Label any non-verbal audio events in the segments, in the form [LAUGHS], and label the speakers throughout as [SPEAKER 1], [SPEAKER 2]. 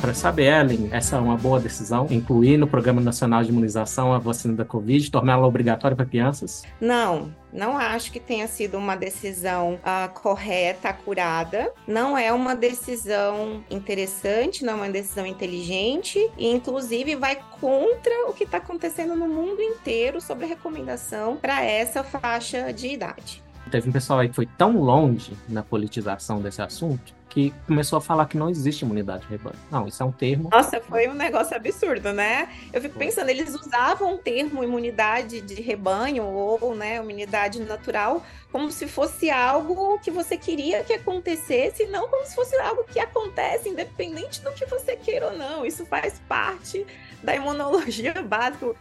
[SPEAKER 1] para saber, Ellen, essa é uma boa decisão, incluir no Programa Nacional de Imunização a vacina da Covid, torná-la obrigatória para crianças?
[SPEAKER 2] Não, não acho que tenha sido uma decisão uh, correta, acurada. Não é uma decisão interessante, não é uma decisão inteligente e, inclusive, vai contra o que está acontecendo no mundo inteiro sobre a recomendação para essa faixa de idade.
[SPEAKER 1] Teve um pessoal aí que foi tão longe na politização desse assunto que começou a falar que não existe imunidade de rebanho. Não, isso é um termo.
[SPEAKER 2] Nossa, foi um negócio absurdo, né? Eu fico pensando, eles usavam o termo imunidade de rebanho ou, né, imunidade natural como se fosse algo que você queria que acontecesse, não como se fosse algo que acontece independente do que você queira ou não. Isso faz parte da imunologia [LAUGHS] básica.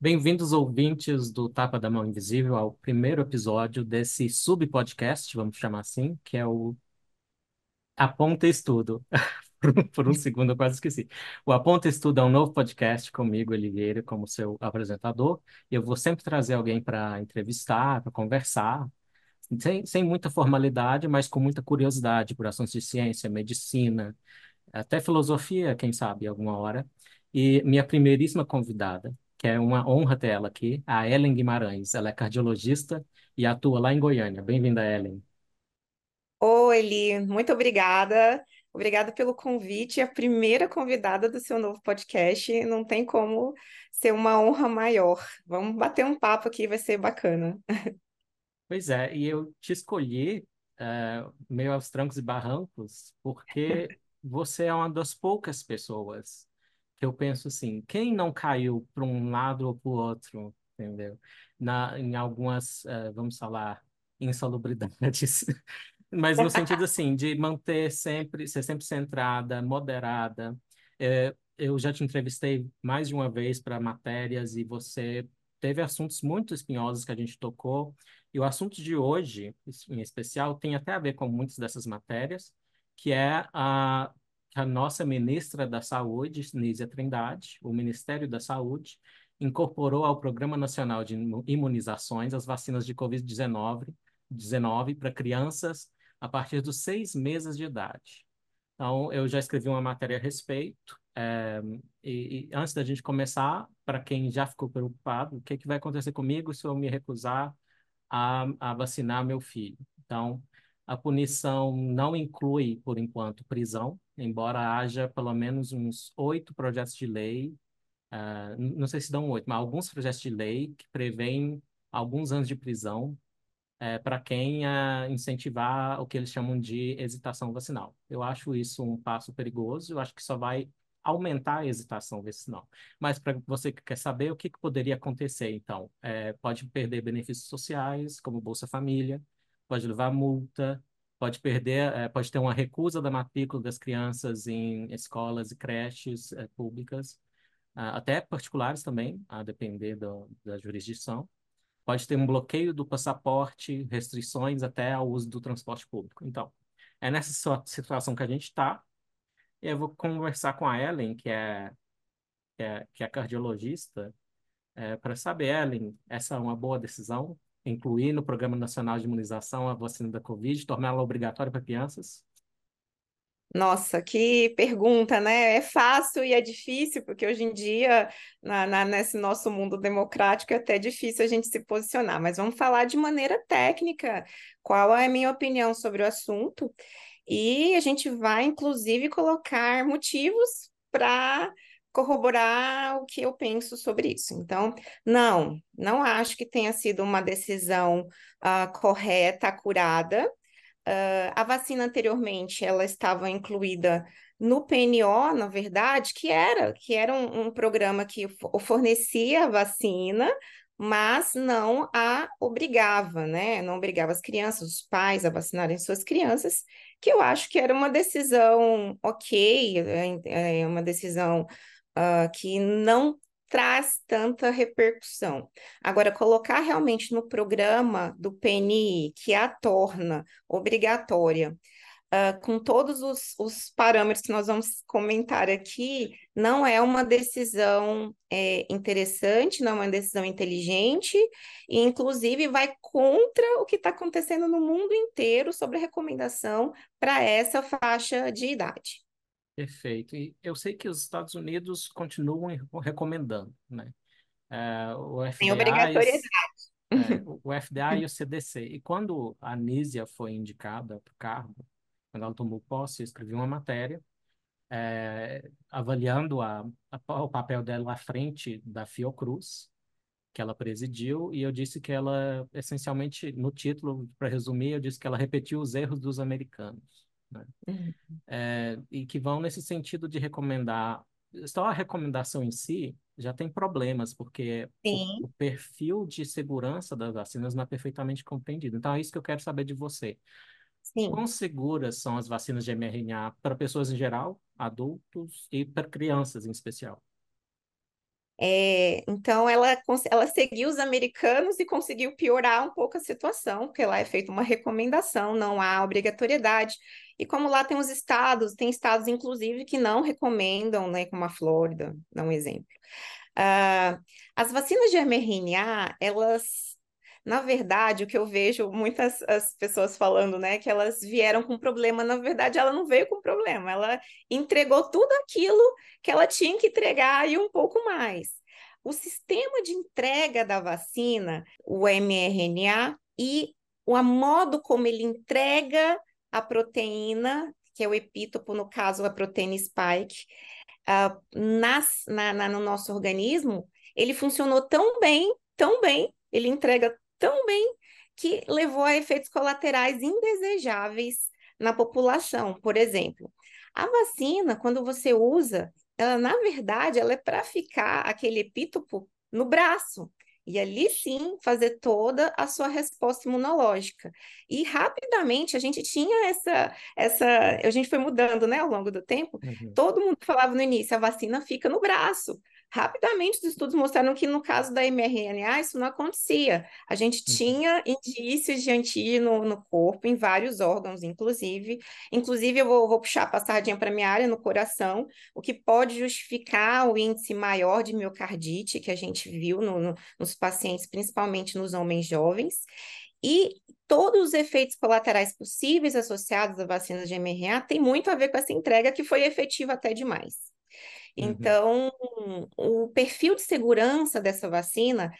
[SPEAKER 1] Bem-vindos, ouvintes do Tapa da Mão Invisível, ao primeiro episódio desse sub-podcast, vamos chamar assim, que é o Aponta Estudo. [LAUGHS] Por um segundo eu quase esqueci. O Aponta Estudo é um novo podcast comigo, Oliveira, como seu apresentador. Eu vou sempre trazer alguém para entrevistar, para conversar, sem, sem muita formalidade, mas com muita curiosidade por assuntos de ciência, medicina, até filosofia, quem sabe, alguma hora. E minha primeiríssima convidada, que é uma honra ter ela aqui, a Ellen Guimarães. Ela é cardiologista e atua lá em Goiânia. Bem-vinda, Ellen.
[SPEAKER 2] Oi, Eli, muito obrigada. Obrigada pelo convite. A primeira convidada do seu novo podcast. Não tem como ser uma honra maior. Vamos bater um papo aqui, vai ser bacana.
[SPEAKER 1] Pois é, e eu te escolhi uh, meio aos trancos e barrancos, porque [LAUGHS] você é uma das poucas pessoas que eu penso assim: quem não caiu para um lado ou para o outro, entendeu? Na, em algumas, uh, vamos falar, insalubridades. Mas no [LAUGHS] sentido assim, de manter sempre, ser sempre centrada, moderada. É, eu já te entrevistei mais de uma vez para matérias e você teve assuntos muito espinhosos que a gente tocou. E o assunto de hoje, em especial, tem até a ver com muitas dessas matérias, que é a, a nossa ministra da Saúde, Nízia Trindade, o Ministério da Saúde, incorporou ao Programa Nacional de Imunizações as vacinas de Covid-19 19 para crianças a partir dos seis meses de idade. Então, eu já escrevi uma matéria a respeito. É, e, e, antes da gente começar, para quem já ficou preocupado, o que, que vai acontecer comigo se eu me recusar a, a vacinar meu filho? Então, a punição não inclui, por enquanto, prisão, embora haja pelo menos uns oito projetos de lei, uh, não sei se dão oito, mas alguns projetos de lei que prevêem alguns anos de prisão é, para quem é, incentivar o que eles chamam de hesitação vacinal. Eu acho isso um passo perigoso, eu acho que só vai aumentar a hesitação vacinal. Mas para você que quer saber o que, que poderia acontecer, então, é, pode perder benefícios sociais, como Bolsa Família, pode levar multa, pode perder, é, pode ter uma recusa da matrícula das crianças em escolas e creches é, públicas, até particulares também, a depender do, da jurisdição pode ter um bloqueio do passaporte, restrições até ao uso do transporte público. Então, é nessa situação que a gente está. Eu vou conversar com a Ellen, que é, que é, que é cardiologista, é, para saber, Ellen, essa é uma boa decisão? Incluir no Programa Nacional de Imunização a vacina da Covid, torná-la obrigatória para crianças?
[SPEAKER 2] Nossa, que pergunta, né? É fácil e é difícil, porque hoje em dia, na, na, nesse nosso mundo democrático, é até difícil a gente se posicionar. Mas vamos falar de maneira técnica, qual é a minha opinião sobre o assunto. E a gente vai, inclusive, colocar motivos para corroborar o que eu penso sobre isso. Então, não, não acho que tenha sido uma decisão uh, correta, acurada, Uh, a vacina anteriormente ela estava incluída no PNO, na verdade, que era que era um, um programa que fornecia a vacina, mas não a obrigava, né? Não obrigava as crianças, os pais a vacinarem suas crianças, que eu acho que era uma decisão ok, é, é uma decisão uh, que não traz tanta repercussão. Agora, colocar realmente no programa do PNI, que a torna obrigatória, uh, com todos os, os, parâmetros que nós vamos comentar aqui, não é uma decisão é, interessante, não é uma decisão inteligente, e inclusive vai contra o que está acontecendo no mundo inteiro sobre a recomendação para essa faixa de idade.
[SPEAKER 1] Perfeito. E eu sei que os Estados Unidos continuam recomendando, né? É, o
[SPEAKER 2] Tem
[SPEAKER 1] FDA e
[SPEAKER 2] obrigatoriedade.
[SPEAKER 1] é, [LAUGHS] o FDA e o CDC. E quando a Anísia foi indicada para o cargo, quando ela tomou posse, eu escrevi uma matéria é, avaliando a, a, o papel dela à frente da Fiocruz, que ela presidiu, e eu disse que ela, essencialmente, no título, para resumir, eu disse que ela repetiu os erros dos americanos. Né?
[SPEAKER 2] Uhum.
[SPEAKER 1] É, e que vão nesse sentido de recomendar. Só a recomendação em si já tem problemas, porque o, o, perfil de segurança das vacinas não é perfeitamente compreendido. Então, é isso que eu quero saber de você.
[SPEAKER 2] Sim.
[SPEAKER 1] Quão seguras são as vacinas de mRNA para pessoas em geral, adultos e para crianças em especial?
[SPEAKER 2] É, então, ela, ela seguiu os americanos e conseguiu piorar um pouco a situação, porque lá é feita uma recomendação, não há obrigatoriedade. E como lá tem os estados, tem estados, inclusive, que não recomendam, né, como a Flórida, dá um exemplo. Uh, as vacinas de mRNA, elas na verdade, o que eu vejo muitas as pessoas falando, né, que elas vieram com problema, na verdade, ela não veio com problema, ela entregou tudo aquilo que ela tinha que entregar e um pouco mais. O sistema de entrega da vacina, o mRNA, e o modo como ele entrega a proteína, que é o epítopo, no caso, a proteína spike, uh, nas, na, na, no nosso organismo, ele funcionou tão bem, tão bem, ele entrega tão bem que levou a efeitos colaterais indesejáveis na população. Por exemplo, a vacina, quando você usa, ela na verdade ela é para ficar aquele epítopo no braço. E ali sim fazer toda a sua resposta imunológica. E rapidamente a gente tinha essa, essa, a gente foi mudando, né, ao longo do tempo. Uhum. Todo mundo falava no início, a vacina fica no braço. Rapidamente, os estudos mostraram que no caso da mRNA isso não acontecia. A gente uhum. tinha indícios de anti no, no corpo, em vários órgãos, inclusive. Inclusive, eu vou, vou puxar a passadinha para minha área no coração, o que pode justificar o índice maior de miocardite que a gente viu no, no, nos pacientes, principalmente nos homens jovens. E todos os efeitos colaterais possíveis associados à vacina de mRNA têm muito a ver com essa entrega que foi efetiva até demais. Uhum. Então, o perfil de segurança dessa vacina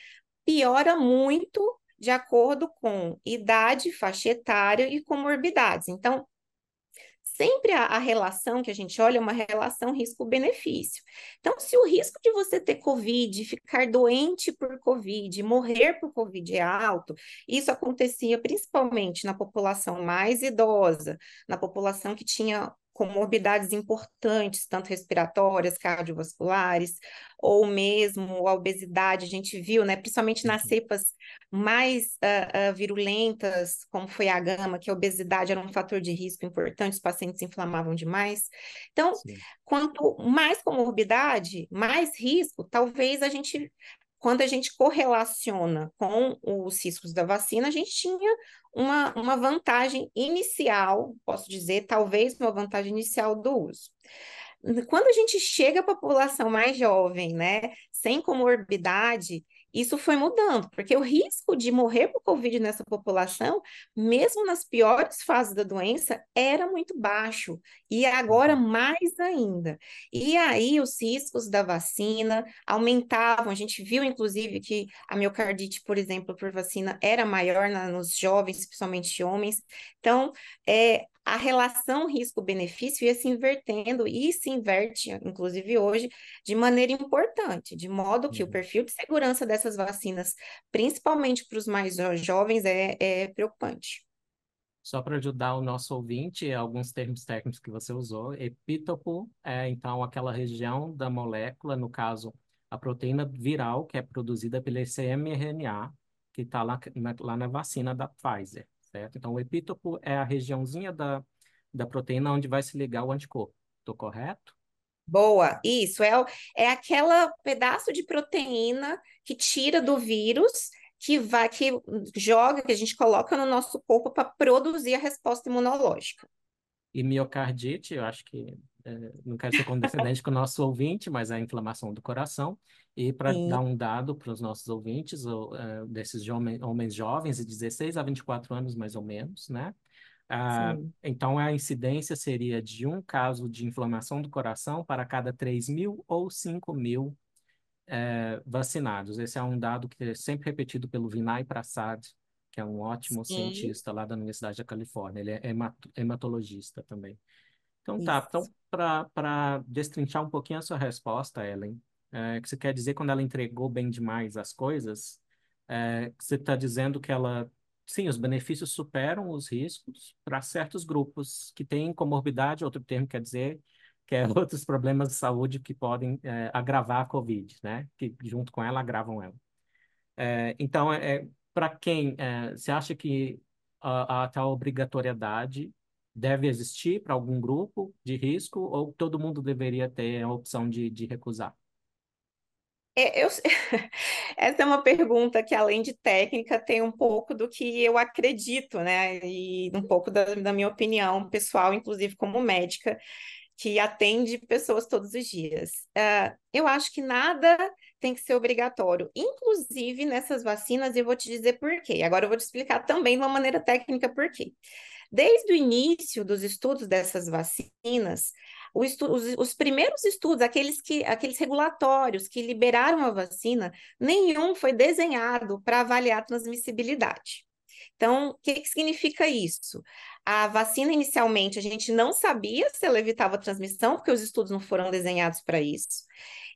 [SPEAKER 2] piora muito de acordo com idade, faixa etária e comorbidades. Então, sempre a, a, relação que a gente olha é uma relação risco-benefício. Então, se o risco de você ter Covid, ficar doente por Covid, morrer por Covid é alto, isso acontecia principalmente na população mais idosa, na população que tinha comorbidades importantes, tanto respiratórias, cardiovasculares, ou mesmo a obesidade, a gente viu, né, principalmente nas uhum. cepas mais uh, uh, virulentas, como foi a gama, que a obesidade era um fator de risco importante, os pacientes se inflamavam demais. Então, Sim. quanto mais comorbidade, mais risco, talvez a gente quando a gente correlaciona com os riscos da vacina, a gente tinha uma, uma vantagem inicial, posso dizer, talvez uma vantagem inicial do uso. Quando a gente chega à população mais jovem, né, sem comorbidade, isso foi mudando, porque o risco de morrer por Covid nessa população, mesmo nas piores fases da doença, era muito baixo, e agora uhum. mais ainda. E aí os riscos da vacina aumentavam, a gente viu inclusive que a miocardite, por exemplo, por vacina era maior na, nos jovens, principalmente homens. Então, é, a relação risco-benefício ia se invertendo e se inverte, inclusive hoje, de maneira importante, de modo que uhum. o perfil de segurança dessas vacinas, principalmente para os mais jovens, é, é preocupante.
[SPEAKER 1] Só para ajudar o nosso ouvinte, alguns termos técnicos que você usou, epítopo é então aquela região da molécula, no caso, a proteína viral que é produzida pelo mRNA, que está lá, lá na vacina da Pfizer certo? Então, o epítopo é a regiãozinha da, da proteína onde vai se ligar o anticorpo. Estou correto?
[SPEAKER 2] Boa, isso é, é aquela pedaço de proteína que tira do vírus, que vai, que joga, que a gente coloca no nosso corpo para produzir a resposta imunológica.
[SPEAKER 1] E miocardite, eu acho que não quero ser condescendente com o nosso ouvinte, mas é a inflamação do coração. E para dar um dado para os nossos ouvintes, ou, uh, desses homens, homens jovens de 16 a 24 anos, mais ou menos, né?
[SPEAKER 2] Sim,
[SPEAKER 1] então, a incidência seria de um caso de inflamação do coração para cada 3 mil ou 5 mil eh, vacinados. Esse é um dado que é sempre repetido pelo Vinay Prasad, que é um ótimo
[SPEAKER 2] sim,
[SPEAKER 1] cientista lá da Universidade da Califórnia. Ele é hemato- hematologista também. Então tá, então para destrinchar um pouquinho a sua resposta, Ellen, é, que você quer dizer quando ela entregou bem demais as coisas, é, você está dizendo que ela, sim, os benefícios superam os riscos para certos grupos que têm comorbidade, outro termo quer dizer que é [LAUGHS] outros problemas de saúde que podem é, agravar a COVID, né? Que junto com ela agravam ela. É, então, é, para quem é, você acha que a, a tal obrigatoriedade deve existir para algum grupo de risco ou todo mundo deveria ter a opção de, de recusar?
[SPEAKER 2] É, eu- [LAUGHS] Essa é uma pergunta que, além de técnica, tem um pouco do que eu acredito, né? E um pouco da, da minha opinião pessoal, inclusive como médica, que atende pessoas todos os dias. Ah, eu acho que nada tem que ser obrigatório, inclusive nessas vacinas, e eu vou te dizer por quê. Agora eu vou te explicar também de uma maneira técnica por quê. Desde o início dos estudos dessas vacinas, estu os, os, primeiros estudos, aqueles, que, aqueles regulatórios que liberaram a vacina, nenhum foi desenhado para avaliar a transmissibilidade. Então, o que, que significa isso? A vacina, inicialmente, a gente não sabia se ela evitava a transmissão, porque os estudos não foram desenhados para isso.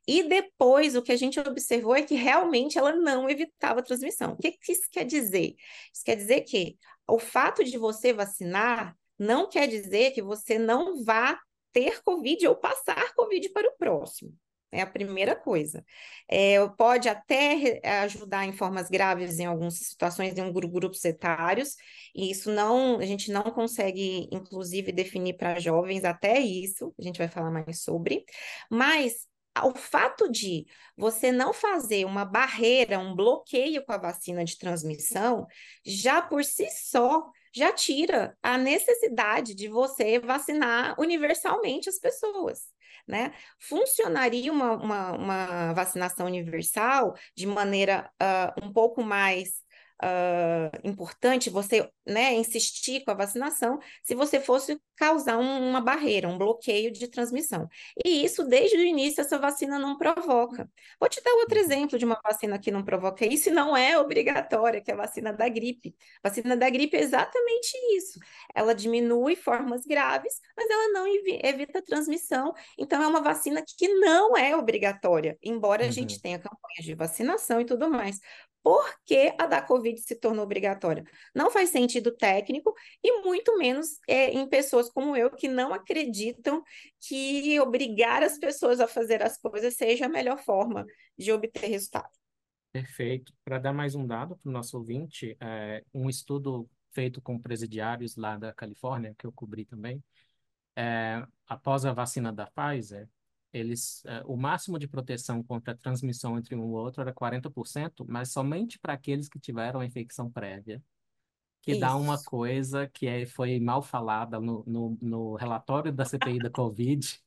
[SPEAKER 2] E depois, o que a gente observou é que realmente ela não evitava a transmissão. O que, que isso quer dizer? Isso quer dizer que o fato de você vacinar não quer dizer que você não vá ter Covid ou passar Covid para o próximo. É a primeira coisa. É, pode até ajudar em formas graves em algumas situações em grupos etários, e isso não, a gente não consegue, inclusive, definir para jovens até isso, a gente vai falar mais sobre, mas o fato de você não fazer uma barreira, um bloqueio com a vacina de transmissão, já por si só já tira a necessidade de você vacinar universalmente as pessoas. Né? Funcionaria uma, uma, uma vacinação universal de maneira uh, um pouco mais uh, importante você né, insistir com a vacinação se você fosse causar um, uma barreira, um bloqueio de transmissão. E isso, desde o início, essa vacina não provoca. Vou te dar outro
[SPEAKER 1] Uhum.
[SPEAKER 2] exemplo de uma vacina que não provoca isso e não é obrigatória, que é a vacina da gripe. A vacina da gripe é exatamente isso. Ela diminui formas graves, mas ela não evita a transmissão. Então, é uma vacina que não é obrigatória, embora a gente
[SPEAKER 1] Uhum.
[SPEAKER 2] tenha campanhas de vacinação e tudo mais. Por que a da Covid se tornou obrigatória? Não faz sentido técnico e muito menos é, em pessoas como eu que não acreditam que obrigar as pessoas a fazer as coisas seja a melhor forma de obter resultado.
[SPEAKER 1] Perfeito. Para dar mais um dado para o nosso ouvinte, é, um estudo feito com presidiários lá da Califórnia, que eu cobri também, é, após a vacina da Pfizer, eles, é, o máximo de proteção contra a transmissão entre um e outro era 40%, mas somente para aqueles que tiveram a infecção prévia, que dá uma
[SPEAKER 2] Isso.
[SPEAKER 1] coisa que é, foi mal falada no, no, no relatório da CPI da Covid,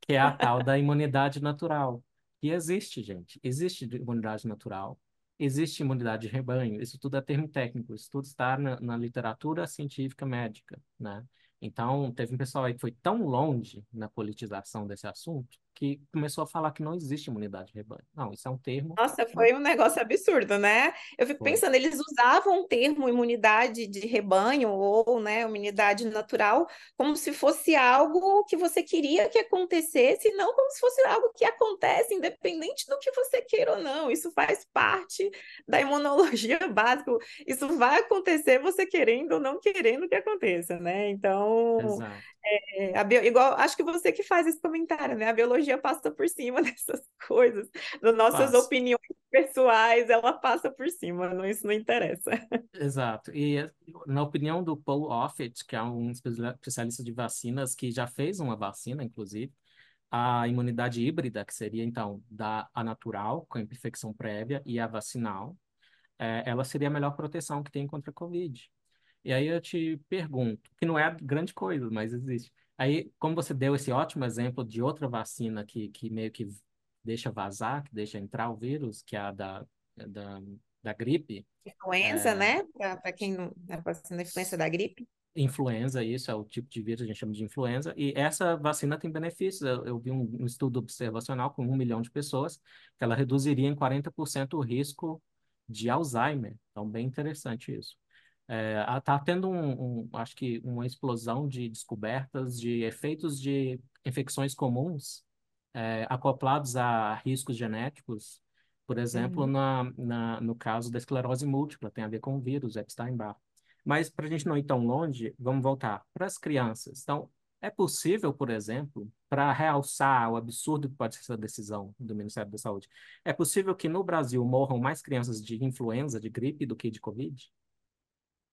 [SPEAKER 1] que é a tal da imunidade natural. E existe, gente, existe imunidade natural, existe imunidade de rebanho, isso tudo é termo técnico, isso tudo está na, na literatura científica médica, né? Então, teve um pessoal aí que foi tão longe na politização desse assunto que começou a falar que não existe imunidade de rebanho. Não, isso é um termo,
[SPEAKER 2] Nossa, foi um negócio absurdo, né? Eu fico
[SPEAKER 1] Foi.
[SPEAKER 2] pensando, eles usavam o termo imunidade de rebanho ou, né, imunidade natural como se fosse algo que você queria que acontecesse, não como se fosse algo que acontece independente do que você queira ou não. Isso faz parte da imunologia [LAUGHS] básica. Isso vai acontecer você querendo ou não querendo que aconteça, né? Então, é, bio- igual, acho que você que faz esse comentário, né? A biologia passa por cima [LAUGHS] dessas coisas das nossas
[SPEAKER 1] Faz.
[SPEAKER 2] opiniões pessoais, ela passa por cima, não, isso não interessa. [LAUGHS]
[SPEAKER 1] Exato. E na opinião do Paul Offit, que é um especialista de vacinas que já fez uma vacina, inclusive, a imunidade híbrida, que seria então da a natural, com infecção prévia, e a vacinal, é, ela seria a melhor proteção que tem contra a Covid. E aí eu te pergunto, que não é grande coisa, mas existe. Aí, como você deu esse ótimo exemplo de outra vacina que, que meio que deixa vazar, que deixa entrar o vírus, que é a da, da, da gripe,
[SPEAKER 2] Influenza,
[SPEAKER 1] é,
[SPEAKER 2] né? Para quem não, a vacina influenza da gripe.
[SPEAKER 1] influenza, isso é o tipo de vírus que a gente chama de influenza, e essa vacina tem benefícios. Eu, eu vi um, um, estudo observacional com um milhão de pessoas, que ela reduziria em 40% o risco de Alzheimer. Então, bem interessante isso. Está é, tendo, um, um, acho que, uma explosão de descobertas de efeitos de infecções comuns é, acoplados a riscos genéticos, por exemplo, uhum. na, na, no caso da esclerose múltipla, tem a ver com o vírus Epstein-Barr. Mas para a gente não ir tão longe, vamos voltar para as crianças. Então, é possível, por exemplo, para realçar o absurdo que pode ser essa decisão do Ministério da Saúde, é possível que no Brasil morram mais crianças de influenza, de gripe, do que de Covid?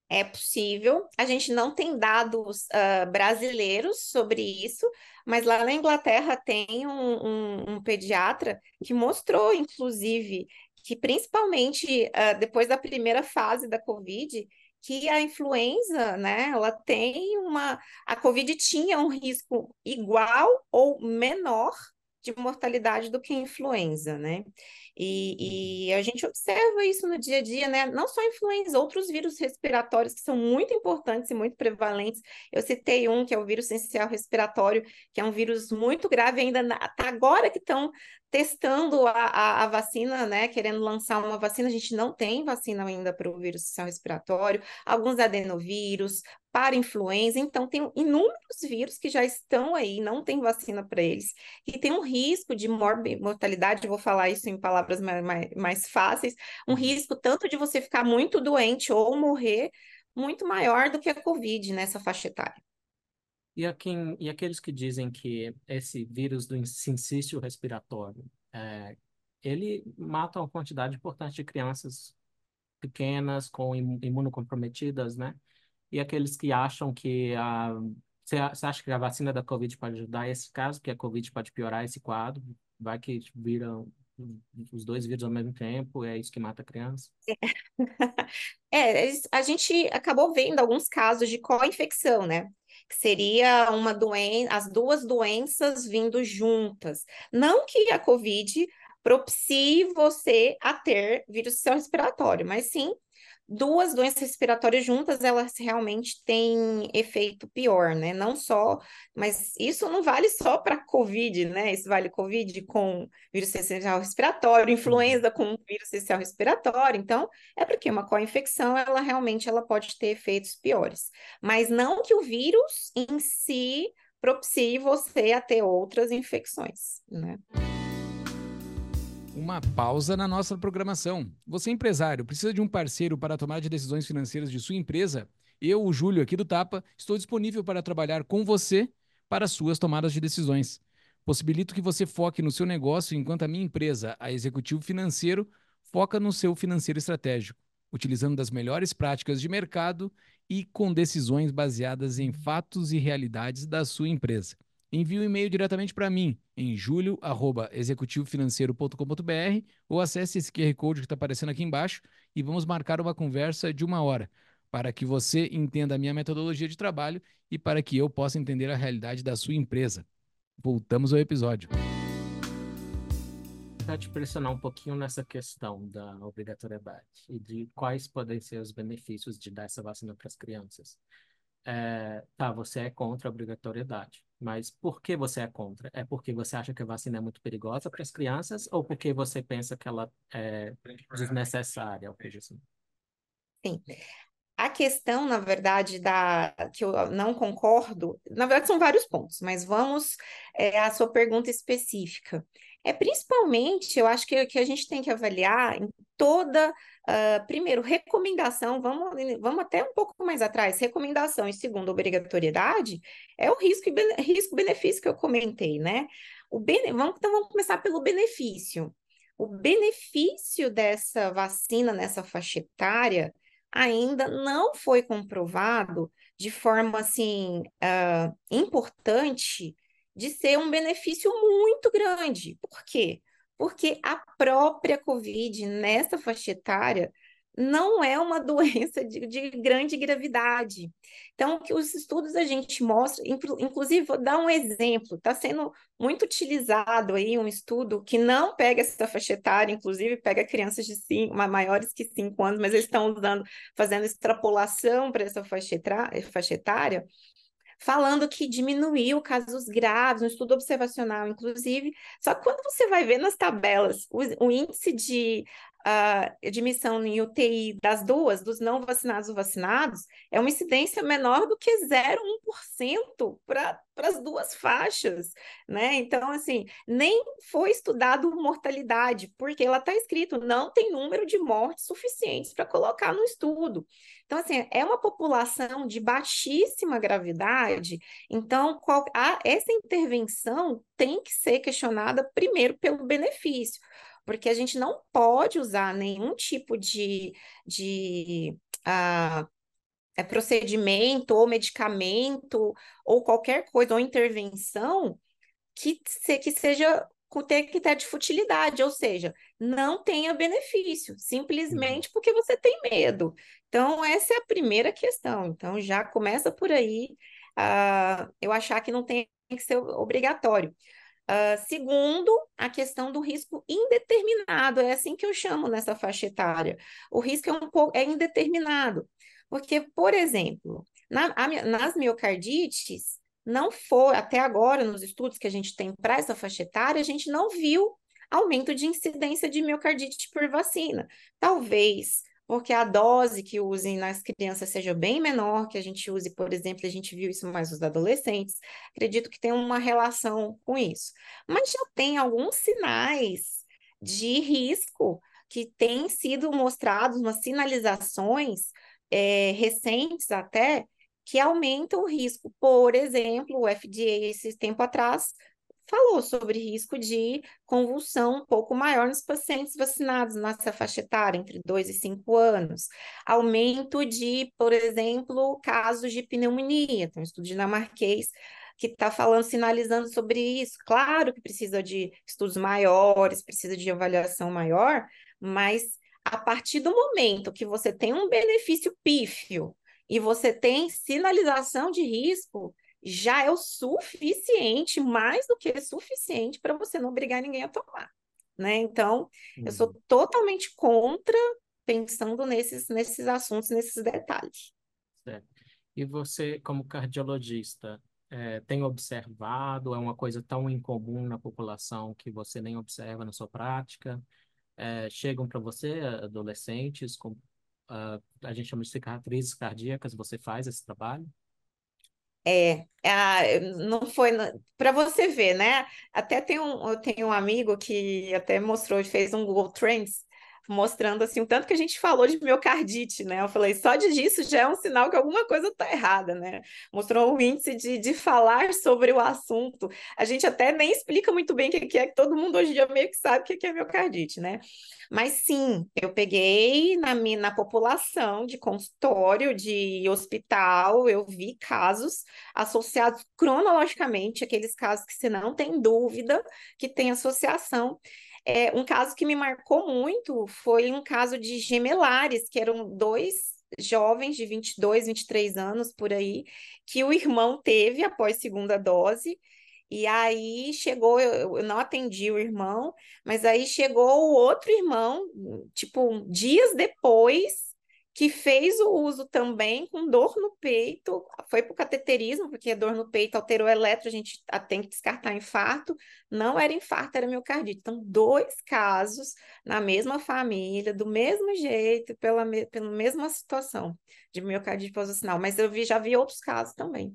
[SPEAKER 2] É possível. A gente não tem dados uh, brasileiros sobre isso, mas lá na Inglaterra tem um, um, um pediatra que mostrou, inclusive, que principalmente uh, depois da primeira fase da Covid, que a influenza, né, ela tem uma. A Covid tinha um risco igual ou menor de mortalidade do que a influenza, né? E, e, a gente observa isso no dia a dia, né? Não só influenza, outros vírus respiratórios que são muito importantes e muito prevalentes. Eu citei um que é o vírus essencial respiratório, que é um vírus muito grave, ainda agora que estão testando a, a, a, vacina, né? Querendo lançar uma vacina, a gente não tem vacina ainda para o vírus essencial respiratório, alguns adenovírus, para influenza, então tem inúmeros vírus que já estão aí, não tem vacina para eles, e tem um risco de mortalidade, vou falar isso em palavras palavras mais, mais, mais fáceis, um uhum. risco tanto de você ficar muito doente ou morrer muito maior do que a Covid nessa faixa etária.
[SPEAKER 1] E, aqui, e aqueles que dizem que esse vírus do sincício respiratório, é, ele mata uma quantidade importante de crianças pequenas, com imunocomprometidas, né? E aqueles que acham que a você acha que a vacina da Covid pode ajudar esse caso, que a Covid pode piorar esse quadro? Vai que viram os dois vírus ao mesmo tempo, é isso que mata a criança?
[SPEAKER 2] É, [LAUGHS] a gente acabou vendo alguns casos de co-infecção, né? Que seria uma doença, as duas doenças vindo juntas. Não que a Covid propicie você a ter vírus respiratório, mas sim duas doenças respiratórias juntas, elas realmente têm efeito pior, né? Não só, mas isso não vale só para COVID, né? Isso vale COVID com vírus essencial respiratório, influenza com vírus essencial respiratório. Então, é porque uma co-infecção, ela realmente ela pode ter efeitos piores. Mas não que o vírus em si propicie você a ter outras infecções, né?
[SPEAKER 3] Uma pausa na nossa programação. Você, empresário, precisa de um parceiro para tomar de decisões financeiras de sua empresa? Eu, o Júlio, aqui do Tapa, estou disponível para trabalhar com você para suas tomadas de decisões. Possibilito que você foque no seu negócio enquanto a minha empresa, a Executivo Financeiro, foca no seu financeiro estratégico, utilizando das melhores práticas de mercado e com decisões baseadas em fatos e realidades da sua empresa envie um e-mail diretamente para mim em julio@executivofinanceiro.com.br ou acesse esse QR Code que está aparecendo aqui embaixo e vamos marcar uma conversa de uma hora para que você entenda a minha metodologia de trabalho e para que eu possa entender a realidade da sua empresa. Voltamos ao episódio.
[SPEAKER 1] Para te pressionar um pouquinho nessa questão da obrigatoriedade e de quais podem ser os benefícios de dar essa vacina para as crianças. É, tá, você é contra a obrigatoriedade. Mas por que você é contra? É porque você acha que a vacina é muito perigosa para as crianças ou porque você pensa que ela é desnecessária, assim?
[SPEAKER 2] Sim. A questão, na verdade, da que eu não concordo, na verdade são vários pontos, mas vamos é, à sua pergunta específica. É principalmente, eu acho que, que a gente tem que avaliar em toda Uh, primeiro, recomendação, vamos, vamos até um pouco mais atrás. Recomendação e segundo, obrigatoriedade é o risco e risco-benefício que eu comentei, né? O bene, vamos, então vamos começar pelo benefício. O benefício dessa vacina nessa faixa etária ainda não foi comprovado de forma assim uh, importante de ser um benefício muito grande. Por quê? porque a própria Covid, nessa faixa etária, não é uma [LAUGHS] doença de, de, grande gravidade. Então, que os estudos a gente mostra, inclusive, vou dar um exemplo, está sendo muito utilizado aí um estudo que não pega essa faixa etária, inclusive pega crianças de cinco, maiores que 5 anos, mas eles estão usando, fazendo extrapolação para essa faixa etária, falando que diminuiu casos graves, um estudo observacional, inclusive. Só que quando você vai ver nas tabelas o, o índice de uh, admissão em UTI das duas, dos não vacinados e vacinados, é uma incidência menor do que 0,1% para as duas faixas, né? Então, assim, nem foi estudado mortalidade, porque ela está escrito, não tem número de mortes suficientes para colocar no estudo. Então, assim, é uma população de baixíssima gravidade, então qual, a, essa intervenção tem que ser questionada primeiro pelo benefício porque a gente não pode usar nenhum tipo de, de uh, é, procedimento ou medicamento ou qualquer coisa ou intervenção que, se, que seja com critério de futilidade, ou seja, não tenha benefício, simplesmente porque você tem medo. Então, essa é a primeira questão. Então, já começa por aí, uh, eu achar que não tem que ser obrigatório. Uh, segundo, a questão do risco indeterminado, é assim que eu chamo nessa faixa etária. O risco é um pouco é indeterminado, porque, por exemplo, na, a, nas miocardites, não foi, até agora, nos estudos que a gente tem para essa faixa etária, a gente não viu aumento de incidência de miocardite por vacina. Talvez porque a dose que usem nas crianças seja bem menor, que a gente use, por exemplo, a gente viu isso mais nos adolescentes, acredito que tem uma relação com isso. Mas já tem alguns sinais de risco que têm sido mostrados, umas sinalizações é, recentes até, que aumentam o risco. Por exemplo, o FDA, esse tempo atrás, falou sobre risco de convulsão um pouco maior nos pacientes vacinados nessa faixa etária, entre 2 e 5 anos. Aumento de, por exemplo, casos de pneumonia, tem um estudo dinamarquês que está falando, sinalizando sobre isso. Claro que precisa de estudos maiores, precisa de avaliação maior, mas a partir do momento que você tem um benefício pífio e você tem sinalização de risco, já é o suficiente, mais do que suficiente para você não obrigar ninguém a tomar, né? Então, eu sou uhum. totalmente contra pensando nesses, nesses assuntos, nesses detalhes.
[SPEAKER 1] Certo. E você, como cardiologista, é, tem observado, é uma coisa tão incomum na população que você nem observa na sua prática? É, chegam para você, adolescentes, com uh, a gente chama de cicatrizes cardíacas, você faz esse trabalho?
[SPEAKER 2] É, é não foi para você ver, né? Até tem um, eu tenho um amigo que até mostrou, fez um Google Trends mostrando assim o tanto que a gente falou de miocardite, né? Eu falei, só disso já é um sinal que alguma coisa está errada, né? Mostrou o índice de, de falar sobre o assunto. A gente até nem explica muito bem o que é, que todo mundo hoje em dia meio que sabe o que é miocardite, né? Mas sim, eu peguei na minha na população de consultório, de hospital, eu vi casos associados cronologicamente, aqueles casos que você não tem dúvida que tem associação. É, um caso que me marcou muito foi um caso de gemelares, que eram dois jovens de 22, 23 anos por aí, que o irmão teve após segunda dose. E aí chegou, eu, eu não atendi o irmão, mas aí chegou o outro irmão, tipo, dias depois, que fez o uso também com dor no peito, foi para o cateterismo, porque a dor no peito alterou o eletro, a gente tem que descartar infarto, não era infarto, era miocardite. Então, dois casos na mesma família, do mesmo jeito, pela, pela mesma situação de miocardite pós-vacinal, mas eu vi, já vi outros casos também.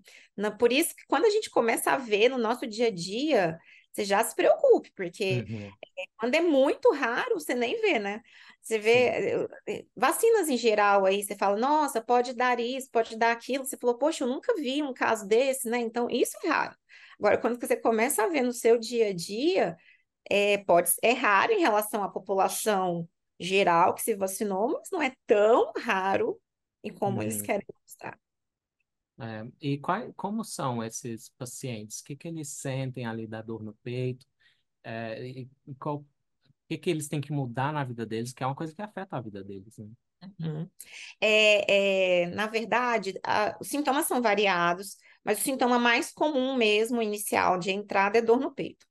[SPEAKER 2] Por isso que quando a gente começa a ver no nosso dia a dia, você já se preocupe, porque uhum. quando é muito raro, você nem vê, né? Você vê eh, eh, vacinas em geral aí, você fala, nossa, pode dar isso, pode dar aquilo. Você falou, poxa, eu nunca vi um caso desse, né? Então, isso é raro. Agora, quando você começa a ver no seu dia a dia, é, pode, é raro em relação à população geral que se vacinou, mas não é tão raro e como uhum. eles querem mostrar.
[SPEAKER 1] É, e qual, como são esses pacientes? O que, que eles sentem ali da dor no peito? É, qual que, que eles têm que mudar na vida deles, que é uma coisa que afeta a vida deles, né?
[SPEAKER 2] Uhum. É, é, na verdade, a, os sintomas são variados, mas o sintoma mais comum mesmo, inicial de entrada, é dor no peito.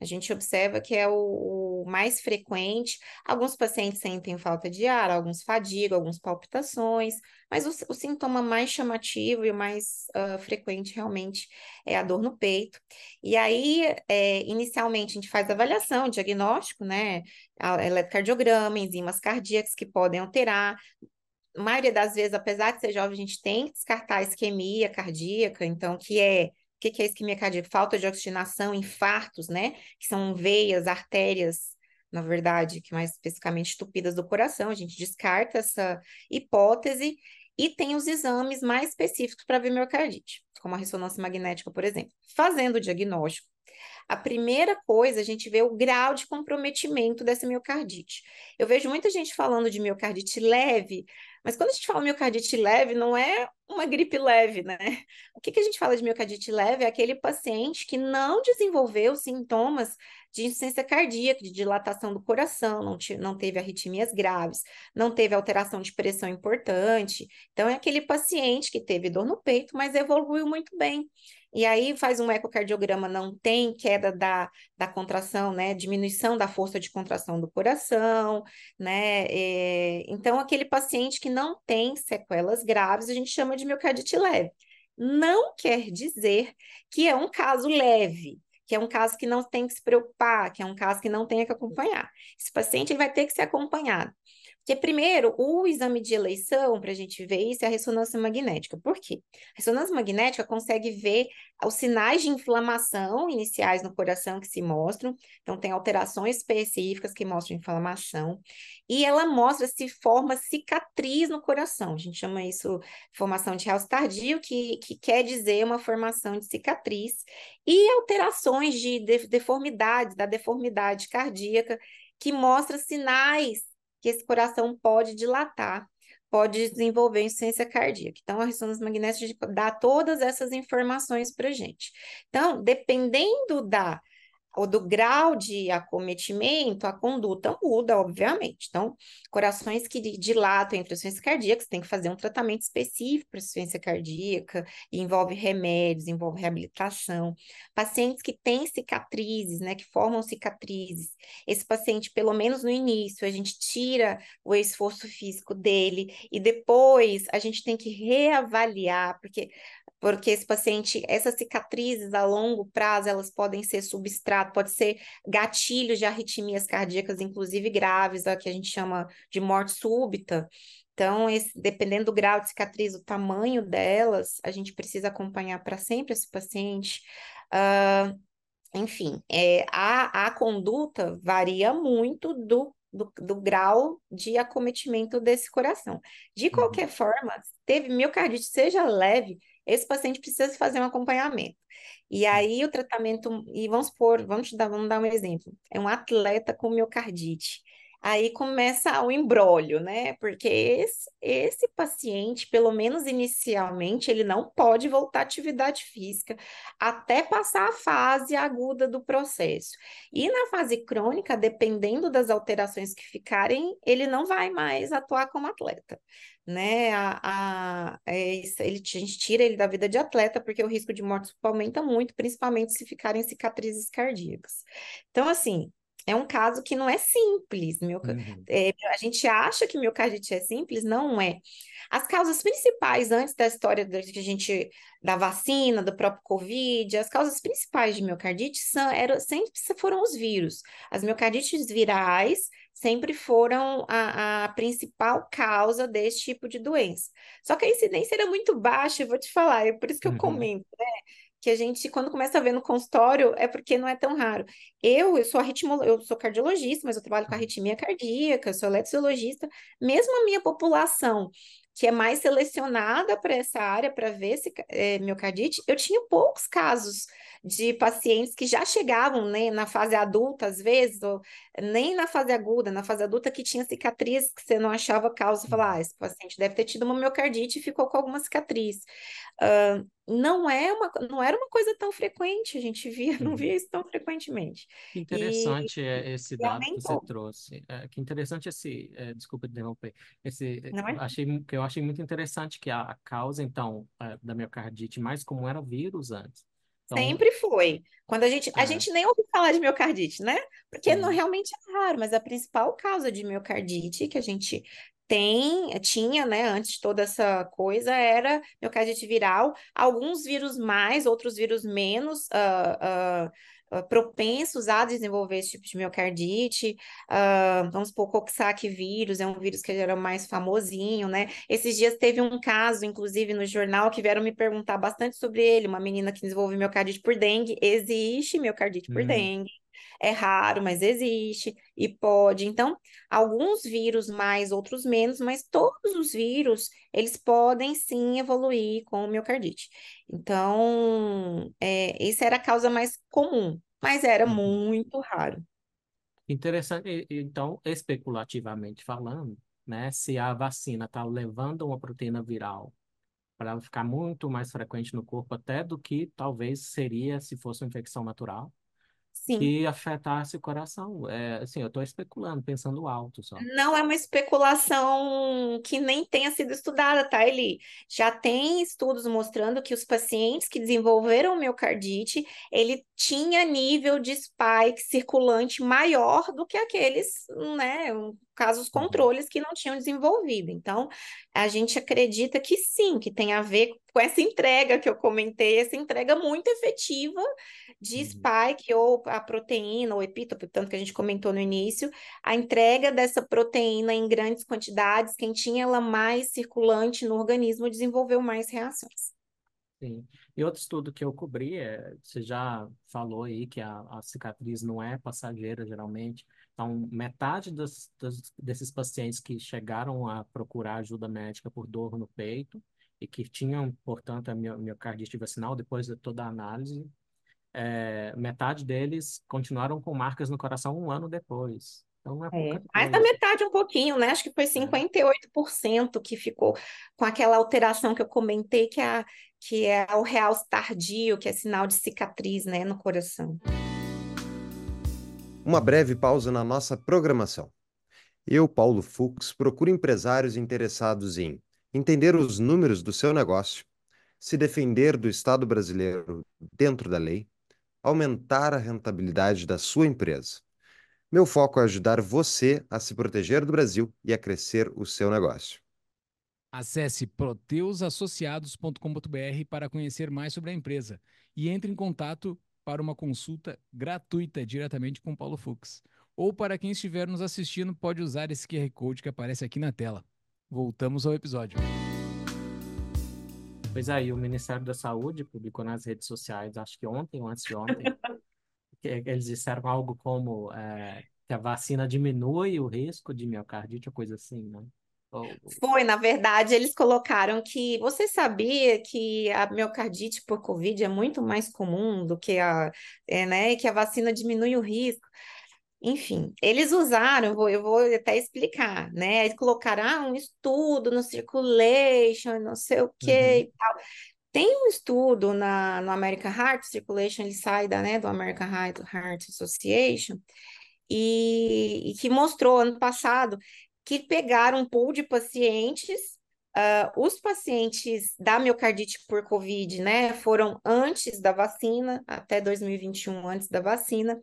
[SPEAKER 2] A gente observa que é o, o, mais frequente. Alguns pacientes sentem falta de ar, alguns fadiga, alguns palpitações, mas o, o sintoma mais chamativo e o mais uh, frequente realmente é a dor no peito. E aí, é, inicialmente, a gente faz avaliação, diagnóstico, né? Eletrocardiograma, enzimas cardíacas que podem alterar, a maioria das vezes, apesar de ser jovem, a gente tem que descartar a isquemia cardíaca, então, que é o que, que é isquemia cardíaca? Falta de oxigenação, infartos, né? Que são veias, artérias, na verdade, que mais especificamente estupidas do coração. A gente descarta essa hipótese e tem os exames mais específicos para ver miocardite, como a ressonância magnética, por exemplo. Fazendo o diagnóstico, a primeira coisa, a gente vê o grau de comprometimento dessa miocardite. Eu vejo muita gente falando de miocardite leve, mas quando a gente fala miocardite leve, não é uma gripe leve, né? O que, que a gente fala de miocardite leve é aquele paciente que não desenvolveu sintomas de insuficiência cardíaca, de dilatação do coração, não, não teve arritmias graves, não teve alteração de pressão importante. Então, é aquele paciente que teve dor no peito, mas evoluiu muito bem. E aí faz um ecocardiograma, não tem queda da, da contração, né? Diminuição da força de contração do coração, né? É, então, aquele paciente que não tem sequelas graves, a gente chama de miocardite leve. Não quer dizer que é um caso leve, que é um caso que não tem que se preocupar, que é um caso que não tem que acompanhar. Esse paciente vai ter que ser acompanhado. Porque, primeiro, o exame de eleição, para a gente ver isso, é a ressonância magnética. Por quê? A ressonância magnética consegue ver os sinais de inflamação iniciais no coração que se mostram. Então, tem alterações específicas que mostram inflamação. E ela mostra se forma cicatriz no coração. A gente chama isso formação de realce tardio, que, que quer dizer uma formação de cicatriz. E alterações de, de deformidades, da deformidade cardíaca, que mostra sinais que esse coração pode dilatar, pode desenvolver insuficiência cardíaca. Então, a ressonância magnética dá todas essas informações para gente. Então, dependendo da ou do grau de acometimento, a conduta muda, obviamente. Então, corações que dilatam entre insuficiência cardíaca, você tem que fazer um tratamento específico para insuficiência cardíaca, envolve remédios, envolve reabilitação. Pacientes que têm cicatrizes, né, que formam cicatrizes, esse paciente, pelo menos no início, a gente tira o esforço físico dele e depois a gente tem que reavaliar, porque porque esse paciente, essas cicatrizes a longo prazo, elas podem ser substrato, pode ser gatilhos de arritmias cardíacas, inclusive graves, a que a gente chama de morte súbita. Então, esse, dependendo do grau de cicatriz, o tamanho delas, a gente precisa acompanhar para sempre esse paciente. Uh, enfim, é, a, a conduta varia muito do do, do, grau de acometimento desse coração. De uhum. qualquer uhum. forma, teve miocardite, seja leve, esse paciente precisa fazer um acompanhamento. E aí o tratamento, e vamos supor, vamos dar, vamos dar um exemplo, é um atleta com miocardite. Aí começa o embrólio, né? Porque esse, esse paciente, pelo menos inicialmente, ele não pode voltar à atividade física até passar a fase aguda do processo. E na fase crônica, dependendo das alterações que ficarem, ele não vai mais atuar como atleta né? A, a, é, ele, a gente tira ele da vida de atleta, porque o risco de morte aumenta muito, principalmente se ficarem cicatrizes cardíacas. Então, assim, é um caso que não é simples. Meu, uhum. é, a gente acha que miocardite é simples, não é. As causas principais, antes da história da que a gente da vacina, do próprio Covid, as causas principais de miocardite são, eram, sempre foram os vírus. As miocardites virais sempre foram a, a, principal causa desse tipo de doença. Só que a incidência era muito baixa, eu vou te falar, é por isso que eu uhum. comento, né? Que a gente, quando começa a ver no consultório, é porque não é tão raro. Eu, eu sou arritmo, eu sou cardiologista, mas eu trabalho com uhum. arritmia cardíaca, sou eletrofisiologista. Mesmo a minha população que é mais selecionada para essa área, para ver se é, miocardite, eu tinha poucos casos de pacientes que já chegavam né, na fase adulta, às vezes, ou nem na fase aguda, na fase adulta que tinha cicatriz que você não achava causa, falar, ah, esse paciente deve ter tido uma miocardite e ficou com alguma cicatriz. Uh, não é uma, não era uma coisa tão frequente, a gente via, não via isso tão frequentemente.
[SPEAKER 1] Que interessante e, esse dado que você trouxe. É, que interessante esse, é, desculpa interromper, esse, é, achei, que eu achei muito interessante que a, a causa, então, é, da miocardite mais comum era vírus antes.
[SPEAKER 2] Então, Sempre foi. Quando a gente, a é. gente nem ouve falar de miocardite, né? Porque não realmente é raro, mas a principal causa de miocardite que a gente tem, tinha, né, antes de toda essa coisa, era miocardite viral, alguns vírus mais, outros vírus menos uh, uh, uh, propensos a desenvolver esse tipo de miocardite. vamos supor, Coxsackie vírus, é um vírus que era mais famosinho, né? Esses dias teve um caso, inclusive, no jornal, que vieram me perguntar bastante sobre ele, uma menina que desenvolveu miocardite por dengue. Existe miocardite por uhum. dengue é raro, mas existe e pode. Então, alguns vírus mais, outros menos, mas todos os vírus, eles podem sim evoluir com miocardite. Então, é, essa era a causa mais comum, mas era uhum. muito raro.
[SPEAKER 1] Interessante. Então, especulativamente falando, né, se a vacina está levando uma proteína viral para ela ficar muito mais frequente no corpo até do que talvez seria se fosse uma infecção natural, Sim. que afetasse o coração. É, assim, eu estou especulando, pensando alto só.
[SPEAKER 2] Não é uma especulação que nem tenha sido estudada, tá, Eli? Já tem estudos mostrando que os pacientes que desenvolveram miocardite, ele tinha nível de spike circulante maior do que aqueles, né, casos uhum. controles que não tinham desenvolvido. Então, a gente acredita que sim, que tem a ver com essa entrega que eu comentei, essa entrega muito efetiva de uhum. spike ou a proteína, ou epítope, tanto que a gente comentou no início, a entrega dessa proteína em grandes quantidades, quem tinha ela mais circulante no organismo desenvolveu mais reações.
[SPEAKER 1] Sim. E outro estudo que eu cobri, é, você já falou aí que a, a cicatriz não é passageira, geralmente. Então, metade dos, dos, desses pacientes que chegaram a procurar ajuda médica por dor no peito e que tinham, portanto, a miocardite vacinal, depois de toda a análise, é, metade deles continuaram com marcas no coração um ano depois. Então é, é
[SPEAKER 2] mais da metade um pouquinho, né? Acho que foi 58% é. que ficou com aquela alteração que eu comentei, que é, que é o realce tardio, que é sinal de cicatriz, né, no coração.
[SPEAKER 4] Uma breve pausa na nossa programação. Eu, Paulo Fux, procuro empresários interessados em entender os números do seu negócio, se defender do Estado brasileiro dentro da lei, aumentar a rentabilidade da sua empresa. Meu foco é ajudar você a se proteger do Brasil e a crescer o seu negócio.
[SPEAKER 3] Acesse proteusassociados.com.br para conhecer mais sobre a empresa e entre em contato para uma consulta gratuita diretamente com Paulo Fux. Ou para quem estiver nos assistindo, pode usar esse QR Code que aparece aqui na tela. Voltamos ao episódio.
[SPEAKER 1] Pois aí, o Ministério da Saúde publicou nas redes sociais, acho que ontem ou antes de ontem, [LAUGHS] que eles disseram algo como é, que a vacina diminui o risco de miocardite ou coisa assim, né?
[SPEAKER 2] Foi, na verdade, eles colocaram que você sabia que a miocardite por Covid é muito mais comum do que a, é, né, que a vacina diminui o risco. Enfim, eles usaram, eu vou, eu vou até explicar, né? Eles colocaram ah, um estudo no Circulation, não sei o que uhum. e tal. Tem um estudo na, no American Heart Circulation, ele sai da, né, do American Heart, Heart Association, e, e que mostrou ano passado que pegaram um pool de pacientes Uh, os pacientes da miocardite por Covid, né, foram antes da vacina, até 2021, antes da vacina,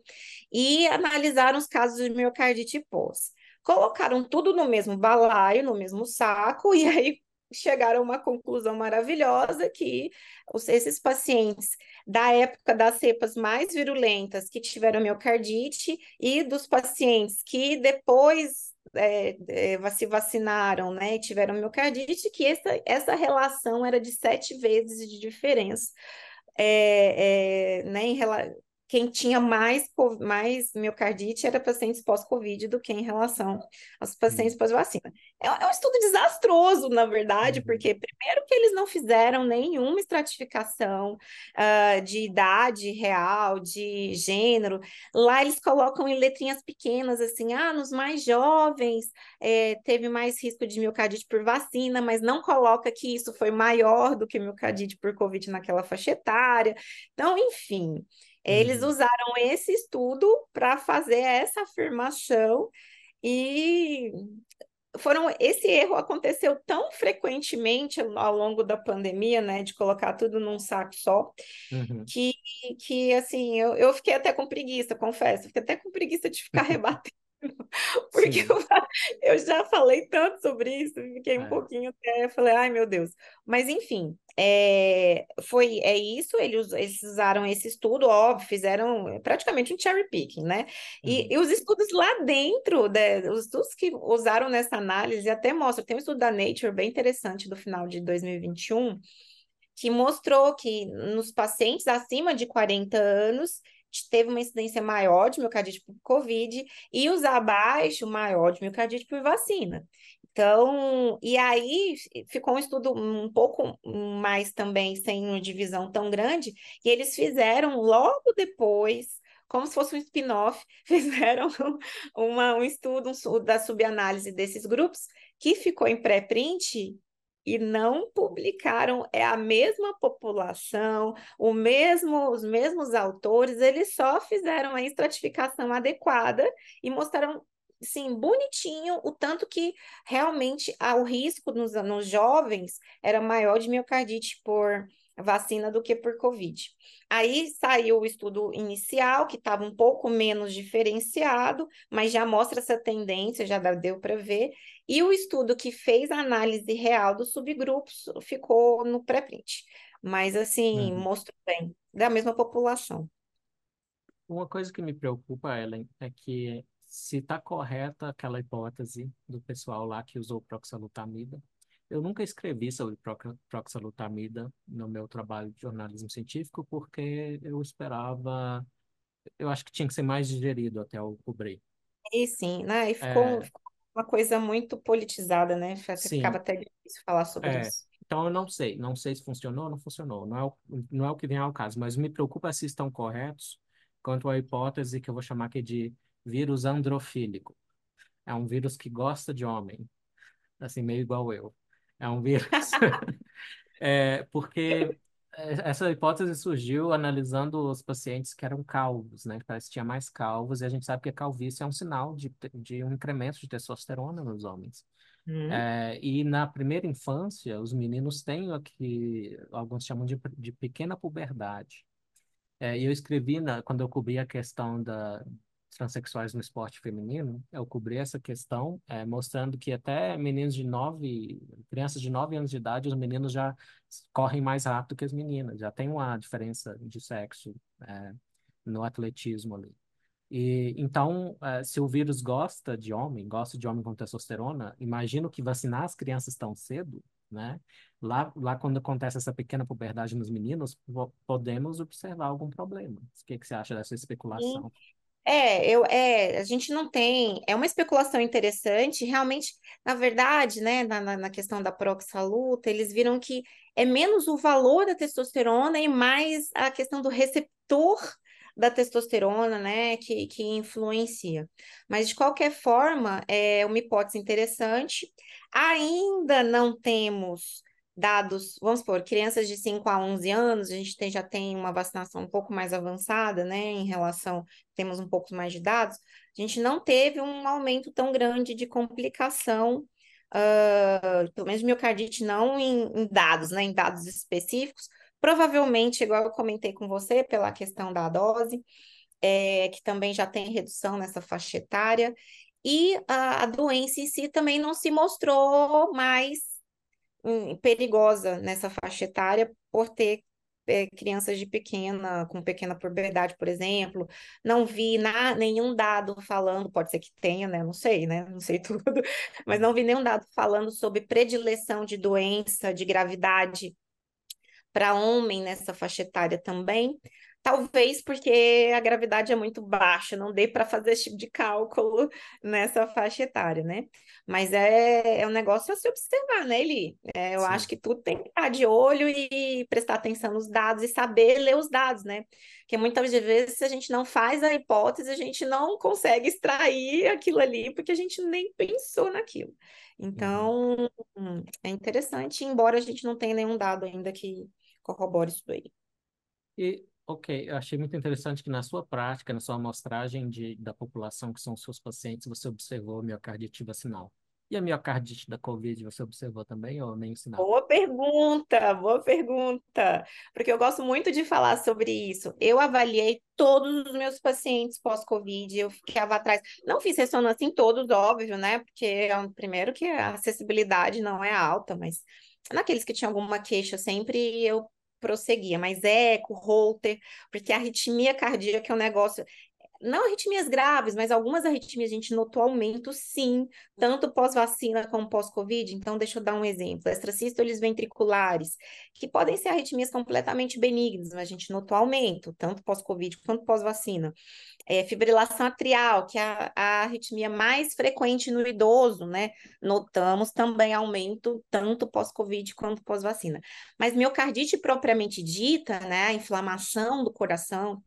[SPEAKER 2] e analisaram os casos de miocardite pós. Colocaram tudo no mesmo balaio, no mesmo saco, e aí chegaram a uma conclusão maravilhosa que esses pacientes da época das cepas mais virulentas que tiveram miocardite e dos pacientes que depois é, é, se vacinaram, né, e tiveram miocardite, que essa, essa relação era de sete vezes de diferença, é, é, né, em, quem tinha mais, mais miocardite era pacientes pós-Covid do que em relação aos pacientes uhum. pós-vacina. É, é, um estudo desastroso, na verdade, uhum. porque, primeiro, que eles não fizeram nenhuma estratificação uh, de idade real, de gênero. Lá eles colocam em letrinhas pequenas, assim, ah, nos mais jovens é, teve mais risco de miocardite por vacina, mas não coloca que isso foi maior do que miocardite por Covid naquela faixa etária. Então, enfim. Eles uhum. usaram esse estudo para fazer essa afirmação e foram esse erro aconteceu tão frequentemente ao longo da pandemia, né, de colocar tudo num saco só, uhum. que, que assim, eu, eu fiquei até com preguiça, confesso, fiquei até com preguiça de ficar [LAUGHS] rebatendo [LAUGHS] Porque eu, eu, já falei tanto sobre isso, fiquei um é. pouquinho até, falei, ai meu Deus. Mas enfim, é, foi, é isso, eles, eles usaram esse estudo, óbvio, fizeram praticamente um cherry picking, né? E, uhum. e os estudos lá dentro, né, os estudos que usaram nessa análise, até mostra, tem um estudo da Nature bem interessante do final de 2021, que mostrou que nos pacientes acima de 40 anos, teve uma incidência maior de miocardite por Covid e os abaixo maior de miocardite por vacina. Então, e aí ficou um estudo um pouco mais também sem uma divisão tão grande, e eles fizeram logo depois, como se fosse um spin-off, [LAUGHS] fizeram uma, um estudo um, da subanálise desses grupos, que ficou em pré-print e não publicaram é a mesma população, o mesmo, os mesmos autores, eles só fizeram a estratificação adequada e mostraram sim, bonitinho, o tanto que realmente o risco nos, nos jovens era maior de miocardite por vacina do que por Covid. Aí saiu o estudo inicial, que estava um pouco menos diferenciado, mas já mostra essa tendência, já deu para ver. E o estudo que fez a análise real dos subgrupos ficou no pré-print. Mas, assim, uhum. mostrou bem, da mesma população.
[SPEAKER 1] Uma coisa que me preocupa, Ellen, é que se está correta aquela hipótese do pessoal lá que usou proxalutamida, eu nunca escrevi sobre proxalutamida no meu trabalho de jornalismo científico porque eu esperava, eu acho que tinha que ser mais digerido até eu cobrir.
[SPEAKER 2] E sim, né? E ficou, é... ficou uma coisa muito politizada, né? Ficava até difícil falar sobre é. isso.
[SPEAKER 1] Então eu não sei, não sei se funcionou ou não funcionou, não é, o, não é o que vem ao caso, mas me preocupa se estão corretos quanto à hipótese que eu vou chamar aqui de vírus androfílico. É um vírus que gosta de homem, assim, meio igual eu. É um vírus. [LAUGHS] é, porque essa hipótese surgiu analisando os pacientes que eram calvos, né? Que tinha mais calvos, e a gente sabe que a calvície é um sinal de, de um incremento de testosterona nos homens. Uhum. É, e na primeira infância, os meninos têm o que alguns chamam de, de pequena puberdade. É, e eu escrevi, na, quando eu cobri a questão da, transexuais no esporte feminino, eu cobri essa questão, é, mostrando que até meninos de nove, crianças de nove anos de idade, os meninos já correm mais rápido que as meninas, já tem uma diferença de sexo é, no atletismo ali. E então, é, se o vírus gosta de homem, gosta de homem com testosterona, imagino que vacinar as crianças tão cedo, né? Lá, lá quando acontece essa pequena puberdade nos meninos, podemos observar algum problema. O que, que você acha dessa especulação?
[SPEAKER 2] É, eu, é, a gente não tem, é uma especulação interessante, realmente, na verdade, né, na, na questão da proxaluta, eles viram que é menos o valor da testosterona e mais a questão do receptor da testosterona, né, que, que influencia. Mas, de qualquer forma, é uma hipótese interessante. Ainda não temos dados, vamos supor, crianças de 5 a 11 anos, a gente tem, já tem uma vacinação um pouco mais avançada, né, em relação, temos um pouco mais de dados, a gente não teve um aumento tão grande de complicação, uh, pelo menos miocardite não em, em, dados, né, em dados específicos, provavelmente, igual eu comentei com você, pela questão da dose, é, que também já tem redução nessa faixa etária, e a, a doença em si também não se mostrou mais perigosa nessa faixa etária por ter é, crianças de pequena, com pequena puberdade, por exemplo. Não vi na, nenhum dado falando, pode ser que tenha, né? Não sei, né? Não sei [LAUGHS] tudo, mas não vi nenhum dado falando sobre predileção de doença, de gravidade para homem nessa faixa etária também. Talvez porque a gravidade é muito baixa, não dê para fazer esse tipo de cálculo [LAUGHS] nessa faixa etária, né? Mas é, é um negócio a se observar, né, Eli? É, eu
[SPEAKER 1] Sim.
[SPEAKER 2] acho que tudo tem que estar de olho e prestar atenção nos dados e saber ler os dados, né? Porque muitas vezes, se a gente não faz a hipótese, a gente não consegue extrair aquilo ali, porque a gente nem pensou naquilo. Então, hum, é interessante, embora a gente não tenha nenhum dado ainda que corrobore isso aí.
[SPEAKER 1] E, ok, eu achei muito interessante que na sua prática, na sua amostragem de, da população que são seus pacientes, você observou miocardite vacinal. E a miocardite da COVID, você observou também ou nem sinal?
[SPEAKER 2] Boa pergunta, boa pergunta. Porque eu gosto muito de falar sobre isso. Eu avaliei todos os meus pacientes pós-Covid, eu ficava atrás. Não fiz ressonância em todos, óbvio, né? Porque, é primeiro, que a acessibilidade não é alta, mas naqueles que tinham alguma queixa, sempre eu prosseguia. Mas eco, Holter, porque a arritmia cardíaca é um negócio. Não arritmias graves, mas algumas arritmias a gente notou aumento, sim, tanto pós-vacina como pós-Covid. Então, deixa eu dar um exemplo: extrasístoles ventriculares, que podem ser arritmias completamente benignas, mas a gente notou aumento, tanto pós-Covid quanto pós-vacina. É, fibrilação atrial, que é a, a arritmia mais frequente no idoso, né? Notamos também aumento, tanto pós-Covid quanto pós-vacina. Mas miocardite propriamente dita, né? A inflamação do coração.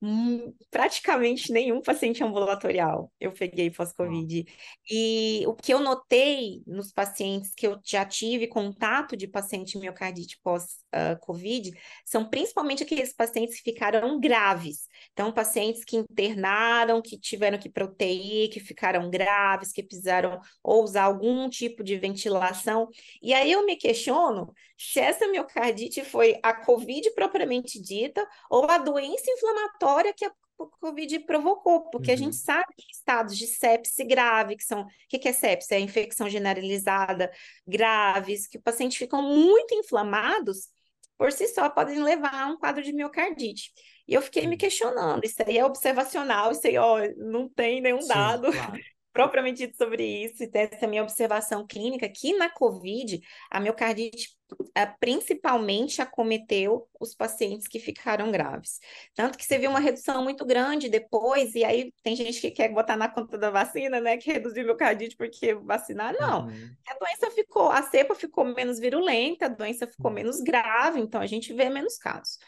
[SPEAKER 2] Hum, praticamente nenhum paciente ambulatorial eu peguei pós-Covid. E o que eu notei nos pacientes que eu já tive contato de paciente miocardite pós-Covid são principalmente aqueles pacientes que ficaram graves. Então, pacientes que internaram, que tiveram que ir para UTI, que ficaram graves, que precisaram ou usar algum tipo de ventilação. E aí eu me questiono se essa miocardite foi a COVID propriamente dita ou a doença inflamatória que a Covid provocou, porque a
[SPEAKER 1] Uhum.
[SPEAKER 2] gente sabe que estados de sepse grave, que são, o que que é sepse? É infecção generalizada graves, que o paciente ficam muito inflamados, por si só podem levar a um quadro de miocardite. E eu fiquei me
[SPEAKER 1] Uhum.
[SPEAKER 2] questionando, isso aí é observacional, isso aí, ó, não tem nenhum
[SPEAKER 1] Sim,
[SPEAKER 2] dado
[SPEAKER 1] claro.
[SPEAKER 2] Propriamente dito sobre isso, e dessa minha observação clínica, que na COVID, a miocardite ah, principalmente acometeu os pacientes que ficaram graves. Tanto que você viu uma redução muito grande depois, e aí tem gente que quer botar na conta da vacina, né, que reduziu miocardite porque vacinar, não.
[SPEAKER 1] Uhum.
[SPEAKER 2] A doença ficou, a cepa ficou menos virulenta, a doença ficou
[SPEAKER 1] Uhum.
[SPEAKER 2] menos grave, então a gente vê menos casos.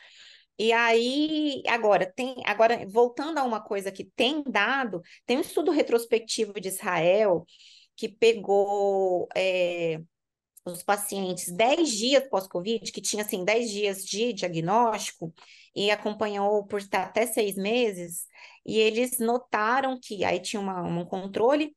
[SPEAKER 2] E aí, agora, tem, agora, voltando a uma coisa que tem dado, tem um estudo retrospectivo de Israel que pegou é, os pacientes 10 dias pós-Covid, que tinha assim 10 dias de diagnóstico, e acompanhou por até seis meses, e eles notaram que aí tinha uma, um controle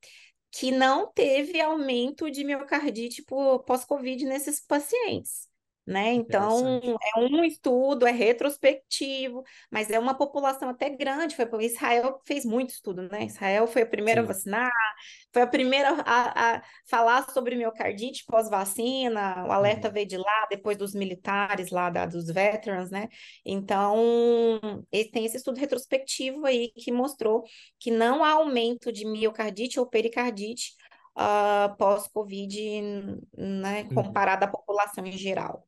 [SPEAKER 2] que não teve aumento de miocardite pós-Covid nesses pacientes. Né? Então, é um estudo, é retrospectivo, mas é uma população até grande. Foi, Israel fez muito estudo, né? Israel foi a primeira a
[SPEAKER 1] Sim.
[SPEAKER 2] vacinar, foi a primeira a, a falar sobre miocardite pós-vacina, o alerta
[SPEAKER 1] Uhum.
[SPEAKER 2] veio de lá, depois dos militares lá, da- dos veterans, né? Então, tem esse estudo retrospectivo aí que mostrou que não há aumento de miocardite ou pericardite ah, pós-Covid, né,
[SPEAKER 1] Uhum.
[SPEAKER 2] comparado à população em geral.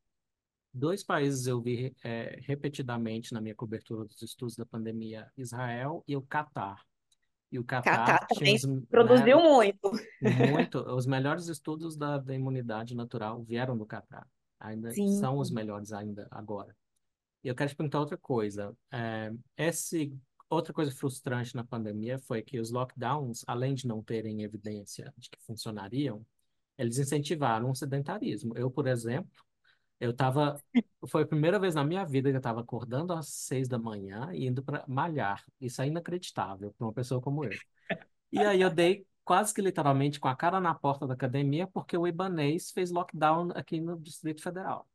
[SPEAKER 1] Dois países eu vi é, repetidamente na minha cobertura dos estudos da pandemia, Israel e o Catar. E o Catar
[SPEAKER 2] Catar
[SPEAKER 1] tinha
[SPEAKER 2] também
[SPEAKER 1] os, né,
[SPEAKER 2] produziu muito.
[SPEAKER 1] muito, [LAUGHS] os melhores estudos da, da imunidade natural vieram do Catar. Ainda
[SPEAKER 2] Sim.
[SPEAKER 1] são os melhores ainda agora. E eu quero te perguntar outra coisa. É, esse, outra coisa frustrante na pandemia foi que os lockdowns, além de não terem evidência de que funcionariam, eles incentivaram o sedentarismo. Eu, por exemplo, eu tava. Foi a primeira vez na minha vida que eu estava acordando às seis da manhã e indo para malhar. Isso é inacreditável para uma pessoa como eu. E aí eu dei quase que literalmente com a cara na porta da academia porque o Ibanês fez lockdown aqui no Distrito Federal.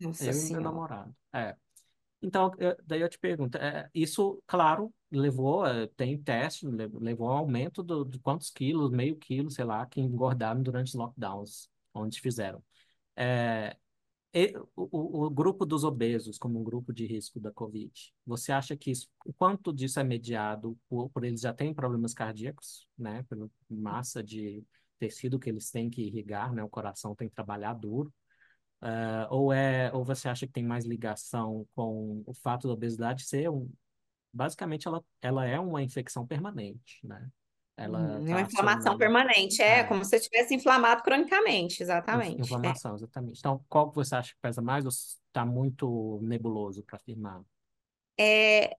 [SPEAKER 2] Nossa
[SPEAKER 1] Eu e meu
[SPEAKER 2] Senhora.
[SPEAKER 1] namorado. É. Então, eu- daí eu te pergunto, é, isso, claro, levou, é, tem teste, le- levou a um aumento do, de quantos quilos, meio quilo, sei lá, que engordaram durante os lockdowns, onde fizeram. É, o, o- grupo dos obesos como um grupo de risco da Covid, você acha que isso, o quanto disso é mediado por, por eles já terem problemas cardíacos, né, pela massa de tecido que eles têm que irrigar, né, o coração tem que trabalhar duro, Uh, ou é, ou você acha que tem mais ligação com o fato da obesidade ser um, basicamente ela, ela é uma infecção permanente, né? Ela
[SPEAKER 2] Uhum, é
[SPEAKER 1] tá
[SPEAKER 2] uma inflamação
[SPEAKER 1] acionando,
[SPEAKER 2] permanente, é
[SPEAKER 1] é,
[SPEAKER 2] como se você estivesse inflamado cronicamente, exatamente. É.
[SPEAKER 1] inflamação, exatamente. Então, qual que você acha que pesa mais ou está muito nebuloso para afirmar?
[SPEAKER 2] É,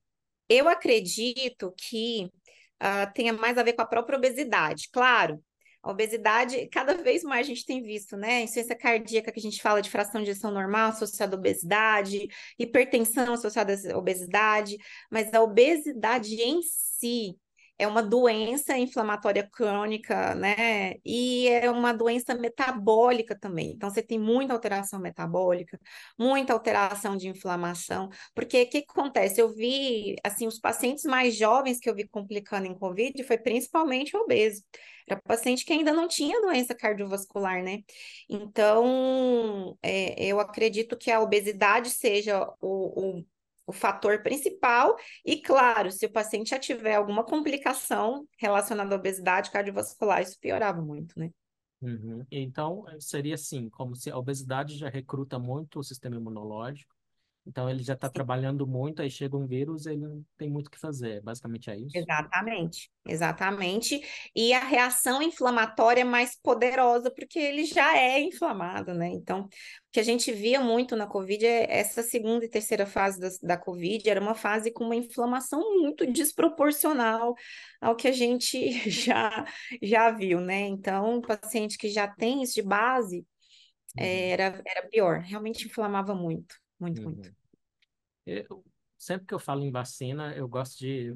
[SPEAKER 2] eu acredito que ah, tenha mais a ver com a própria obesidade. Claro, a obesidade, cada vez mais a gente tem visto, né? Insuficiência cardíaca, que a gente fala de fração de ejeção normal associada à obesidade, hipertensão associada à obesidade, mas a obesidade em si é uma doença inflamatória crônica, né? E é uma doença metabólica também. Então, você tem muita alteração metabólica, muita alteração de inflamação. Porque o que, que acontece? Eu vi, assim, os pacientes mais jovens que eu vi complicando em Covid foi principalmente obeso. Era paciente que ainda não tinha doença cardiovascular, né? Então, é, eu acredito que a obesidade seja o, o, o fator principal. E, claro, se o paciente já tiver alguma complicação relacionada à obesidade cardiovascular, isso piorava muito, né?
[SPEAKER 1] Uhum. Então, seria assim, como se a obesidade já recruta muito o sistema imunológico, então ele já está trabalhando muito, aí chega um vírus, ele não tem muito o que fazer, basicamente é isso?
[SPEAKER 2] Exatamente, exatamente. E a reação inflamatória é mais poderosa, porque ele já é inflamado, né? Então, o que a gente via muito na Covid é essa segunda e terceira fase da, da Covid, era uma fase com uma inflamação muito desproporcional ao que a gente [LAUGHS] já, já viu, né? Então, o paciente que já tem isso de base,
[SPEAKER 1] Uhum.
[SPEAKER 2] era, era pior, realmente inflamava muito, muito, muito.
[SPEAKER 1] Uhum. Eu, sempre que eu falo em vacina, eu gosto de,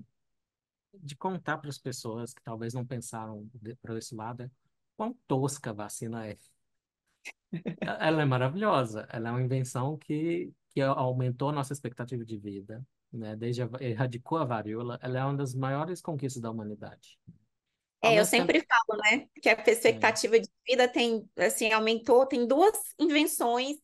[SPEAKER 1] de contar para as pessoas que talvez não pensaram para esse lado, é quão tosca a vacina é. Ela é maravilhosa, ela é uma invenção que, que aumentou a nossa expectativa de vida, né? Desde a, erradicou a varíola, ela é uma das maiores conquistas da humanidade.
[SPEAKER 2] É, eu
[SPEAKER 1] tempo,
[SPEAKER 2] sempre falo, né, que a
[SPEAKER 1] é,
[SPEAKER 2] expectativa de vida tem, assim, aumentou, tem duas invenções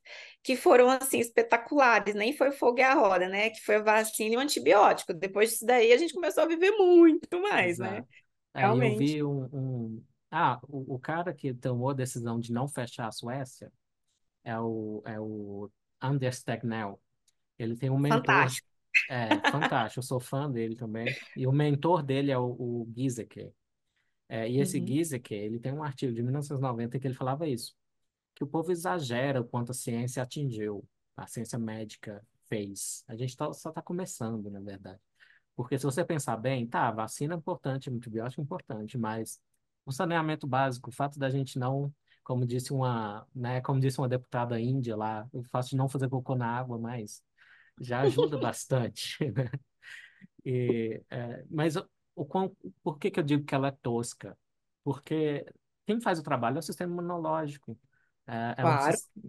[SPEAKER 2] que foram, assim, espetaculares, nem foi o fogo e a roda, né, que foi a vacina e o antibiótico. Depois disso daí, a gente começou a viver muito mais, né,
[SPEAKER 1] exato. É, eu
[SPEAKER 2] realmente.
[SPEAKER 1] vi um, um... Ah, o, o cara que tomou a decisão de não fechar a Suécia é o, é o Anders Tegnell. Ele tem um mentor,
[SPEAKER 2] Fantástico.
[SPEAKER 1] é, fantástico, eu sou fã dele também. E o mentor dele é o, o Giesecke. É, e esse
[SPEAKER 2] Uhum.
[SPEAKER 1] Giesecke, ele tem um artigo de 1990 que ele falava isso, que o povo exagera o quanto a ciência atingiu, a ciência médica fez. A gente tá, só está começando, na verdade. Porque se você pensar bem, tá, vacina é importante, antibiótico é importante, mas o saneamento básico, o fato da gente não, como disse uma, né, como disse uma deputada índia lá, o fato de não fazer cocô na água, mas já ajuda [LAUGHS] bastante, né? E, é, mas o, quão- por que que eu digo que ela é tosca? Porque quem faz o trabalho é o sistema imunológico. É, é um,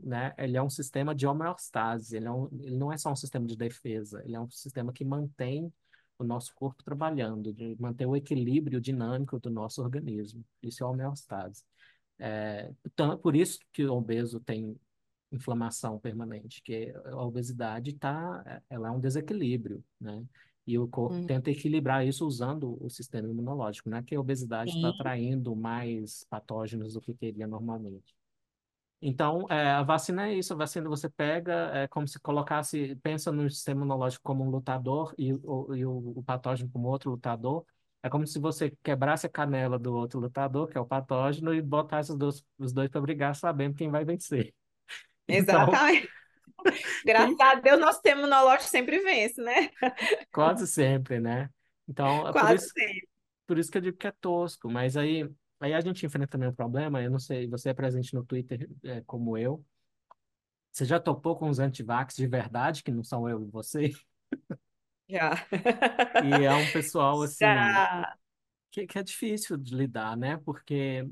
[SPEAKER 1] né, ele é um sistema de homeostase, ele, é um, ele não é só um sistema de defesa, ele é um sistema que mantém o nosso corpo trabalhando, de manter o equilíbrio dinâmico do nosso organismo. Isso é homeostase. É, então, por isso que o obeso tem inflamação permanente, que a obesidade tá, ela é um desequilíbrio, né? E o corpo
[SPEAKER 2] Hum,
[SPEAKER 1] tenta equilibrar isso usando o sistema imunológico, não é que a obesidade está atraindo mais patógenos do que teria normalmente. Então, é, a vacina é isso, a vacina você pega, é como se colocasse, pensa no sistema imunológico como um lutador e, o, e o, o patógeno como outro lutador. É como se você quebrasse a canela do outro lutador, que é o patógeno, e botasse os dois, os dois para brigar, sabendo quem vai vencer. [LAUGHS] Então,
[SPEAKER 2] exatamente. Graças a Deus, nosso sistema imunológico sempre vence, né?
[SPEAKER 1] Quase sempre, né? Então, é por
[SPEAKER 2] Quase
[SPEAKER 1] isso,
[SPEAKER 2] sempre.
[SPEAKER 1] por isso que eu digo que é tosco. Mas aí, aí a gente enfrenta também um problema. Eu não sei, você é presente no Twitter, é, como eu. Você já topou com os antivax de verdade, que não são eu e você?
[SPEAKER 2] Já.
[SPEAKER 1] E é um pessoal, assim,
[SPEAKER 2] Já.
[SPEAKER 1] que, que é difícil de lidar, né? Porque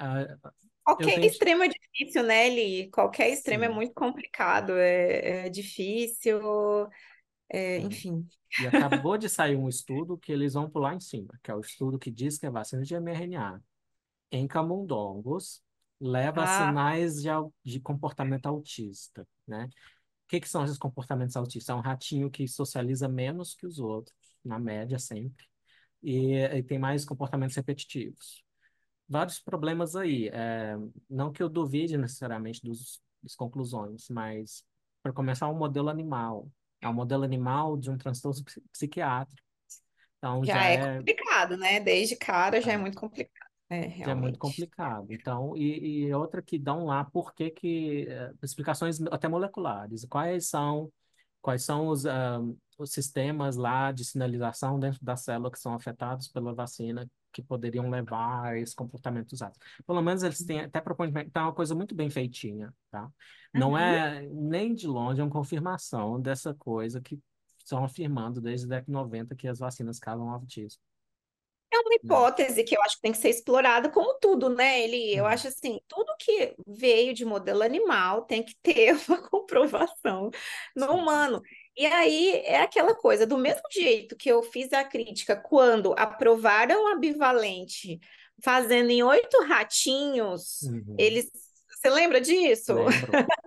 [SPEAKER 1] eu
[SPEAKER 2] Qualquer
[SPEAKER 1] tenho...
[SPEAKER 2] extremo é difícil, né, Eli? Qualquer extremo é
[SPEAKER 1] Sim,
[SPEAKER 2] muito complicado, é, é difícil, é,
[SPEAKER 1] é.
[SPEAKER 2] enfim.
[SPEAKER 1] E acabou de sair um estudo que eles vão pular em cima, que é o estudo que diz que a vacina de mRNA em camundongos leva a
[SPEAKER 2] Ah,
[SPEAKER 1] sinais de, de comportamento autista, né? O que que são esses comportamentos autistas? É um ratinho que socializa menos que os outros, na média sempre, e, e tem mais comportamentos repetitivos. Vários problemas aí. É, não que eu duvide necessariamente dos, as conclusões, mas para começar, um modelo animal. É um modelo animal de um transtorno psiquiátrico. Então
[SPEAKER 2] já,
[SPEAKER 1] já
[SPEAKER 2] é,
[SPEAKER 1] é,
[SPEAKER 2] complicado, né? Desde cara já é
[SPEAKER 1] é,
[SPEAKER 2] muito complicado. É,
[SPEAKER 1] já é muito
[SPEAKER 2] realmente.
[SPEAKER 1] complicado. Então, e, e outra que dão lá por que que eh, explicações até moleculares. Quais são quais são os, ah, os sistemas lá de sinalização dentro da célula que são afetados pela vacina que poderiam levar a esse comportamento usado. Pelo menos eles têm até propõem, então é uma coisa muito bem feitinha, tá? Não
[SPEAKER 2] Uhum.
[SPEAKER 1] é nem de longe uma confirmação dessa coisa que estão afirmando desde a década de 90 que as vacinas causam autismo,
[SPEAKER 2] É uma
[SPEAKER 1] né?
[SPEAKER 2] hipótese que eu acho que tem que ser explorada como tudo, né? Ele, eu
[SPEAKER 1] Uhum.
[SPEAKER 2] acho assim, tudo que veio de modelo animal tem que ter [LAUGHS] uma comprovação no humano. E aí é aquela coisa, do mesmo jeito que eu fiz a crítica quando aprovaram a bivalente, fazendo em oito ratinhos,
[SPEAKER 1] Uhum.
[SPEAKER 2] eles. Você lembra disso? [LAUGHS]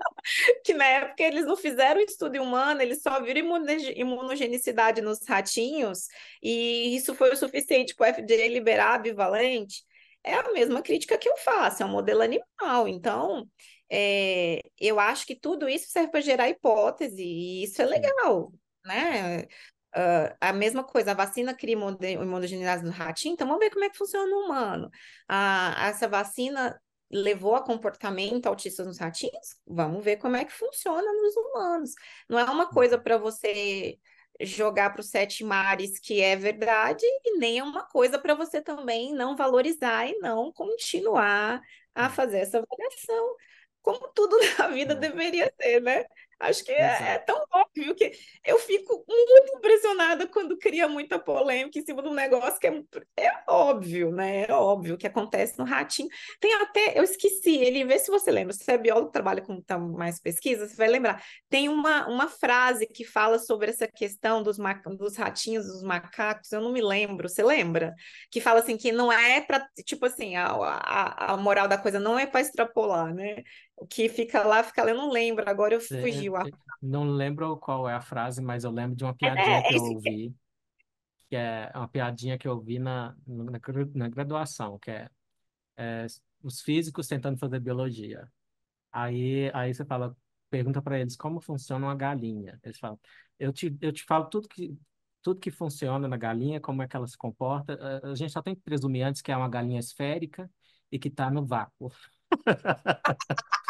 [SPEAKER 2] Que na época eles não fizeram estudo humano, eles só viram imunoge- imunogenicidade nos ratinhos, e isso foi o suficiente para o FDA liberar a bivalente. É a mesma crítica que eu faço, é um modelo animal. Então, é, eu acho que tudo isso serve para gerar hipótese, e isso é legal, né? Ah, a mesma coisa, a vacina cria imuno- imunogenicidade no ratinho, então vamos ver como é que funciona no humano. Ah, essa vacina levou a comportamento autista nos ratinhos? Vamos ver como é que funciona nos humanos. Não é uma coisa para você jogar para os sete mares que é verdade, e nem é uma coisa para você também não valorizar e não continuar a
[SPEAKER 1] É,
[SPEAKER 2] fazer essa avaliação, como tudo [LAUGHS] na vida
[SPEAKER 1] é,
[SPEAKER 2] deveria ser, né? Acho que é, é tão óbvio que eu fico muito impressionada quando cria muita polêmica em cima de um negócio que é, é óbvio, né? É óbvio que acontece no ratinho. Tem até, eu esqueci, ele vê se você lembra, se você é biólogo, trabalha com tá, mais pesquisa, você vai lembrar. Tem uma, uma frase que fala sobre essa questão dos, ma- dos ratinhos, dos macacos, eu não me lembro, você lembra? Que fala assim que não é para, tipo assim, a, a, a moral da coisa não é para extrapolar, né? O que fica lá, fica lá, eu não lembro, agora eu
[SPEAKER 1] É,
[SPEAKER 2] fugiu a
[SPEAKER 1] é, Não lembro qual é a frase, mas eu lembro de uma
[SPEAKER 2] É,
[SPEAKER 1] piadinha que
[SPEAKER 2] é
[SPEAKER 1] eu
[SPEAKER 2] que
[SPEAKER 1] ouvi, que é uma piadinha que eu ouvi na, na, na graduação, que é, é os físicos tentando fazer biologia. Aí, aí você fala, pergunta para eles como funciona uma galinha. Eles falam, eu te, eu te falo tudo que, tudo que funciona na galinha, como é que ela se comporta. A gente só tem que presumir antes que é uma galinha esférica e que está no vácuo. [LAUGHS]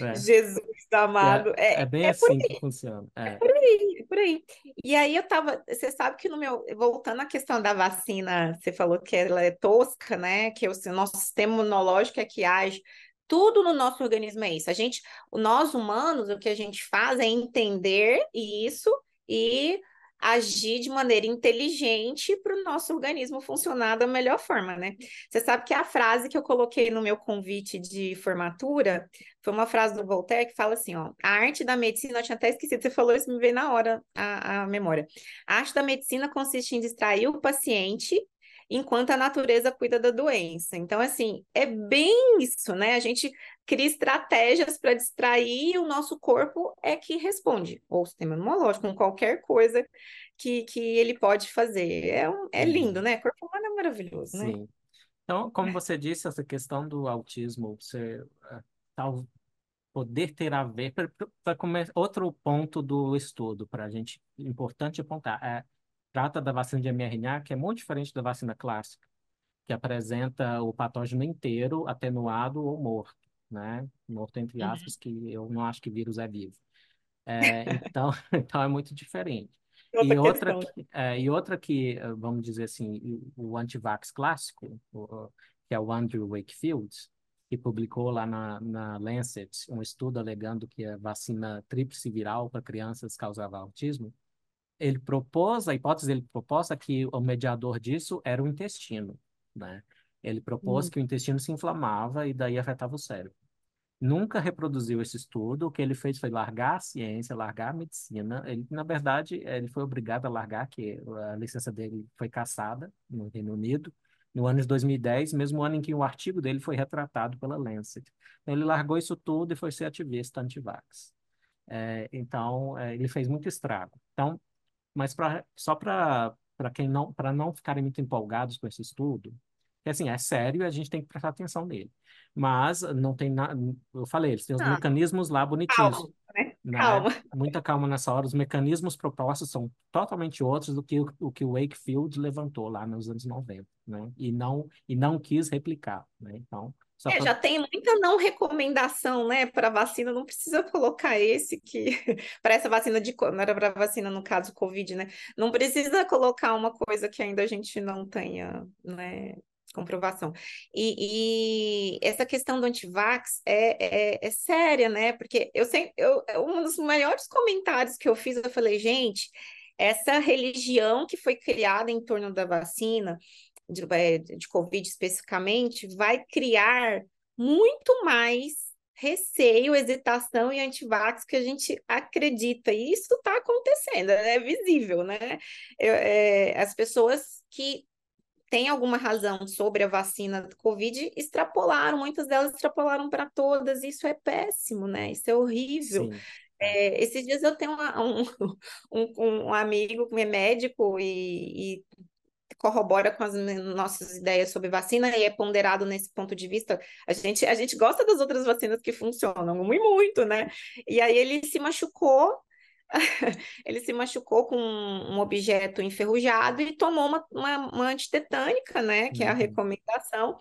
[SPEAKER 1] É,
[SPEAKER 2] Jesus amado,
[SPEAKER 1] é,
[SPEAKER 2] é,
[SPEAKER 1] é bem
[SPEAKER 2] é
[SPEAKER 1] assim que funciona. É.
[SPEAKER 2] por aí, é por aí. E aí eu tava, você sabe que no meu, voltando à questão da vacina, você falou que ela é tosca, né? Que o nosso sistema imunológico é que age. Tudo no nosso organismo é isso. A gente, nós humanos, o que a gente faz é entender isso e agir de maneira inteligente para o nosso organismo funcionar da melhor forma, né? Você sabe que a frase que eu coloquei no meu convite de formatura foi uma frase do Voltaire que fala assim, ó, a arte da medicina, eu tinha até esquecido, você falou isso, me veio na hora a, a memória. A arte da medicina consiste em distrair o paciente enquanto a natureza cuida da doença. Então, assim, é bem isso, né? A gente cria estratégias para distrair e o nosso corpo é que responde, ou o sistema imunológico, com qualquer coisa que, que ele pode fazer. É, um, é lindo, né? Corpo humano é maravilhoso, né?
[SPEAKER 1] Sim. Então, como você disse, essa questão do autismo, você eh, tal poder ter a ver para começar outro ponto do estudo para a gente importante apontar é trata da vacina de mRNA que é muito diferente da vacina clássica que apresenta o patógeno inteiro atenuado ou morto, né? Morto entre
[SPEAKER 2] Uhum.
[SPEAKER 1] aspas que eu não acho que vírus é vivo. É, então, [LAUGHS] [LAUGHS] então é muito diferente. E
[SPEAKER 2] Outra
[SPEAKER 1] outra
[SPEAKER 2] questão.
[SPEAKER 1] que, é, e outra que, eh, vamos dizer assim, o, antivax clássico, o- que é o Andrew Wakefield, que publicou lá na, na Lancet um estudo alegando que a vacina tríplice viral para crianças causava autismo, ele propôs, a hipótese dele proposta que o mediador disso era o intestino, né? Ele propôs
[SPEAKER 2] Hum.
[SPEAKER 1] que o intestino se inflamava e daí afetava o cérebro nunca reproduziu esse estudo. O que ele fez foi largar a ciência, largar a medicina. Ele, na verdade, ele foi obrigado a largar, que a licença dele foi cassada no Reino Unido, no ano de 2010, mesmo ano em que o artigo dele foi retratado pela Lancet. Então, ele largou isso tudo e foi ser ativista anti-vax. É, então, é, ele fez muito estrago. Então, mas pra, só para para quem não para não ficarem muito empolgados com esse estudo, que assim, é sério e a gente tem que prestar atenção nele. Mas não tem nada, eu falei, eles têm os
[SPEAKER 2] Ah,
[SPEAKER 1] mecanismos lá bonitinhos,
[SPEAKER 2] calma, né?
[SPEAKER 1] né?
[SPEAKER 2] Calma.
[SPEAKER 1] Muita calma nessa hora. Os mecanismos propostos são totalmente outros do que o, o que o Wakefield levantou lá nos anos 90, né? E não, e não quis replicar, né? Então,
[SPEAKER 2] É,
[SPEAKER 1] pra-
[SPEAKER 2] já tem muita não recomendação, né, para vacina, não precisa colocar esse que [LAUGHS] para essa vacina de não era para vacina no caso Covid, né? Não precisa colocar uma coisa que ainda a gente não tenha, né, comprovação. E, e essa questão do antivax é, é, é séria, né? Porque eu sei, eu, um dos maiores comentários que eu fiz, eu falei, gente, essa religião que foi criada em torno da vacina de, eh, de Covid especificamente, vai criar muito mais receio, hesitação e antivax que a gente acredita. E isso está acontecendo, é visível, né? Eu, é, as pessoas que têm alguma razão sobre a vacina do Covid extrapolaram, muitas delas extrapolaram para todas, isso é péssimo, né? Isso é horrível.
[SPEAKER 1] sim.
[SPEAKER 2] É, esses dias eu tenho uma- um, [LAUGHS] um, um amigo que é médico e, e corrobora com as nossas ideias sobre vacina e é ponderado nesse ponto de vista. A gente, a gente gosta das outras vacinas que funcionam, e muito, né? E aí ele se machucou, [LAUGHS] ele se machucou com um objeto enferrujado e tomou uma, uma, uma antitetânica, né? Que é a
[SPEAKER 1] Uhum.
[SPEAKER 2] recomendação.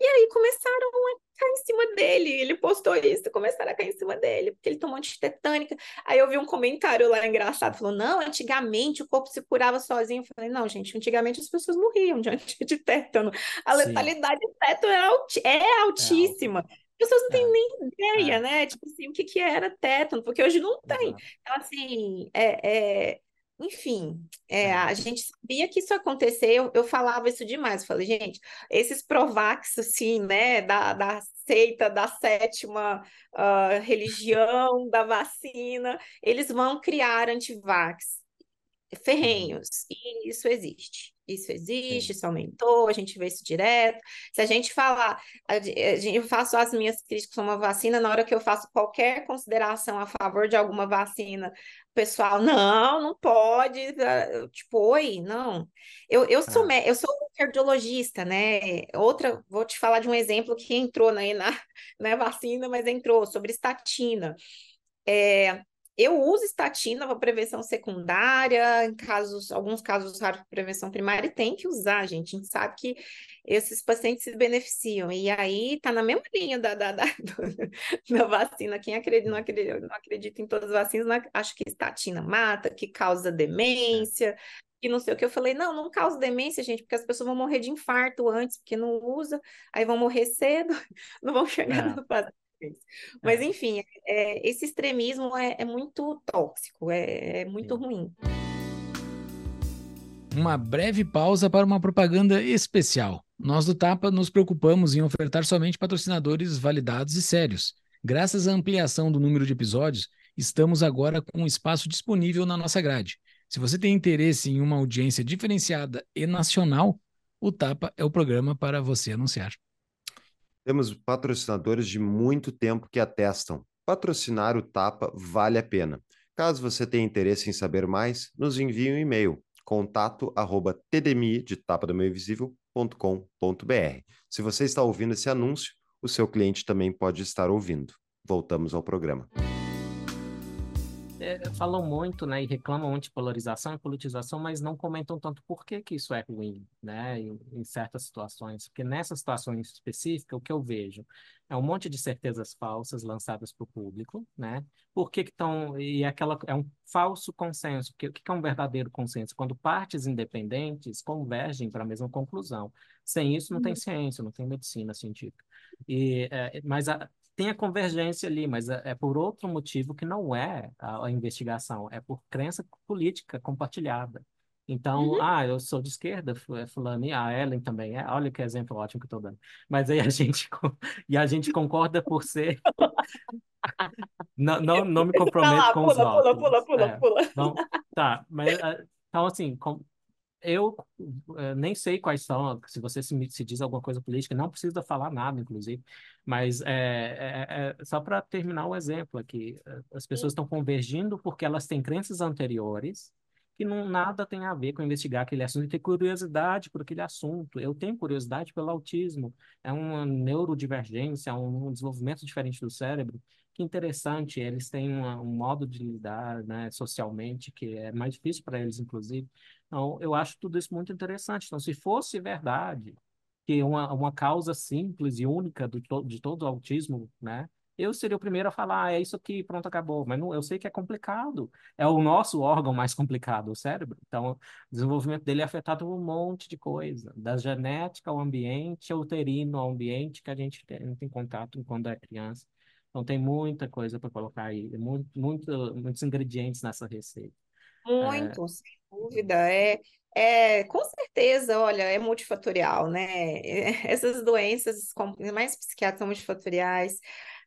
[SPEAKER 2] E aí começaram a cair em cima dele. Ele postou isso, começaram a cair em cima dele, porque ele tomou antitetânica. Aí eu vi um comentário lá engraçado, falou: não, antigamente o corpo se curava sozinho. Eu falei, não, gente, antigamente as pessoas morriam de, tétano. A
[SPEAKER 1] Sim.
[SPEAKER 2] letalidade de tétano é, alti- é altíssima. As pessoas não têm
[SPEAKER 1] É.
[SPEAKER 2] nem ideia,
[SPEAKER 1] É.
[SPEAKER 2] né? Tipo assim, o que, que era tétano, porque hoje não tem. Então, assim, é, é- enfim, é,
[SPEAKER 1] É.
[SPEAKER 2] a gente sabia que isso ia acontecer, eu, falava isso demais, eu falei, gente, esses Provax, assim, né, da, da seita, da sétima ah, religião, da vacina, eles vão criar antivax ferrenhos, e isso existe. Isso existe, isso aumentou, a gente vê isso direto. Se a gente falar, gente- eu faço as minhas críticas a uma vacina, na hora que eu faço qualquer consideração a favor de alguma vacina, pessoal, não, não pode, ah, eu, tipo, oi, não. Eu, eu sou, mé- eu sou cardiologista, né? Outra, vou te falar de um exemplo que entrou né, na, [LAUGHS] na vacina, mas entrou sobre estatina. É, eu uso estatina para prevenção secundária, em casos, alguns casos raros para prevenção primária, e tem que usar, gente. A gente sabe que esses pacientes se beneficiam. E aí tá na mesma linha da, da, da, [LAUGHS] da vacina. Quem acredita, não, acredita, não acredita em todas as vacinas, não ac- acha que estatina mata, que causa demência, que não sei o que. Eu falei, não, não causa demência, gente, porque as pessoas vão morrer de infarto antes, porque não usa, aí vão morrer cedo, [LAUGHS] não vão chegar
[SPEAKER 1] É.
[SPEAKER 2] no mas
[SPEAKER 1] É.
[SPEAKER 2] enfim, é, esse extremismo é, é muito tóxico, é, é muito
[SPEAKER 1] Sim.
[SPEAKER 2] ruim.
[SPEAKER 3] Uma breve pausa para uma propaganda especial. Nós do Tapa nos preocupamos em ofertar somente patrocinadores validados e sérios. Graças à ampliação do número de episódios, estamos agora com um espaço disponível na nossa grade. Se você tem interesse em uma audiência diferenciada e nacional, o Tapa é o programa para você anunciar.
[SPEAKER 4] Temos patrocinadores de muito tempo que atestam. Patrocinar o Tapa vale a pena. Caso você tenha interesse em saber mais, nos envie um e-mail contato arroba tdmi de tapa do meio invisível.com.br. Se você está ouvindo esse anúncio, o seu cliente também pode estar ouvindo. Voltamos ao programa.
[SPEAKER 1] É, falam muito, né, e reclamam de polarização e politização, mas não comentam tanto por que que isso é ruim, né, em, em certas situações. Porque nessa situação específica, o que eu vejo é um monte de certezas falsas lançadas para o público, né? Por que estão... E é aquela, é um falso consenso. Porque, o que que é um verdadeiro consenso? Quando partes independentes convergem para a mesma conclusão. Sem isso, não tem ciência, não tem medicina científica. E, é, mas a, tem a convergência ali, mas é, é por outro motivo que não é a, a investigação, é por crença política compartilhada. Então,
[SPEAKER 2] Uhum.
[SPEAKER 1] ah, eu sou de esquerda, é fulano, e a Ellen também é. Olha que exemplo ótimo que eu estou dando. Mas aí a [LAUGHS] gente, e a gente concorda por ser. [LAUGHS] Não, não, não me comprometo
[SPEAKER 2] lá,
[SPEAKER 1] com os
[SPEAKER 2] pula, pula, pula, pula,
[SPEAKER 1] É,
[SPEAKER 2] pula.
[SPEAKER 1] então, tá, mas ah, então assim, com- eu eh, nem sei quais são, se você se, se diz alguma coisa política, não precisa falar nada, inclusive, mas é, é- é- só para terminar o exemplo aqui, as pessoas estão convergindo porque elas têm crenças anteriores que não nada tem a ver com investigar aquele assunto e ter curiosidade por aquele assunto. Eu tenho curiosidade pelo autismo, é uma neurodivergência, é um desenvolvimento diferente do cérebro. Que interessante, eles têm uma, um modo de lidar, né, socialmente que é mais difícil para eles, inclusive. Então, eu acho tudo isso muito interessante. Então, se fosse verdade que uma, uma causa simples e única do, de todo o autismo, né, eu seria o primeiro a falar, ah, é isso aqui, pronto, acabou. Mas não, eu sei que é complicado. É o nosso órgão mais complicado, o cérebro. Então, o desenvolvimento dele é afetado por um monte de coisa, da genética ao ambiente, ao uterino ao ambiente que a gente tem, tem contato quando é criança. Então, tem muita coisa para colocar aí, muito, muito, muitos ingredientes nessa receita.
[SPEAKER 2] É... sem dúvida. É, é, com certeza, olha, é multifatorial, né? [LAUGHS] Essas doenças, mais psiquiátricas são multifatoriais.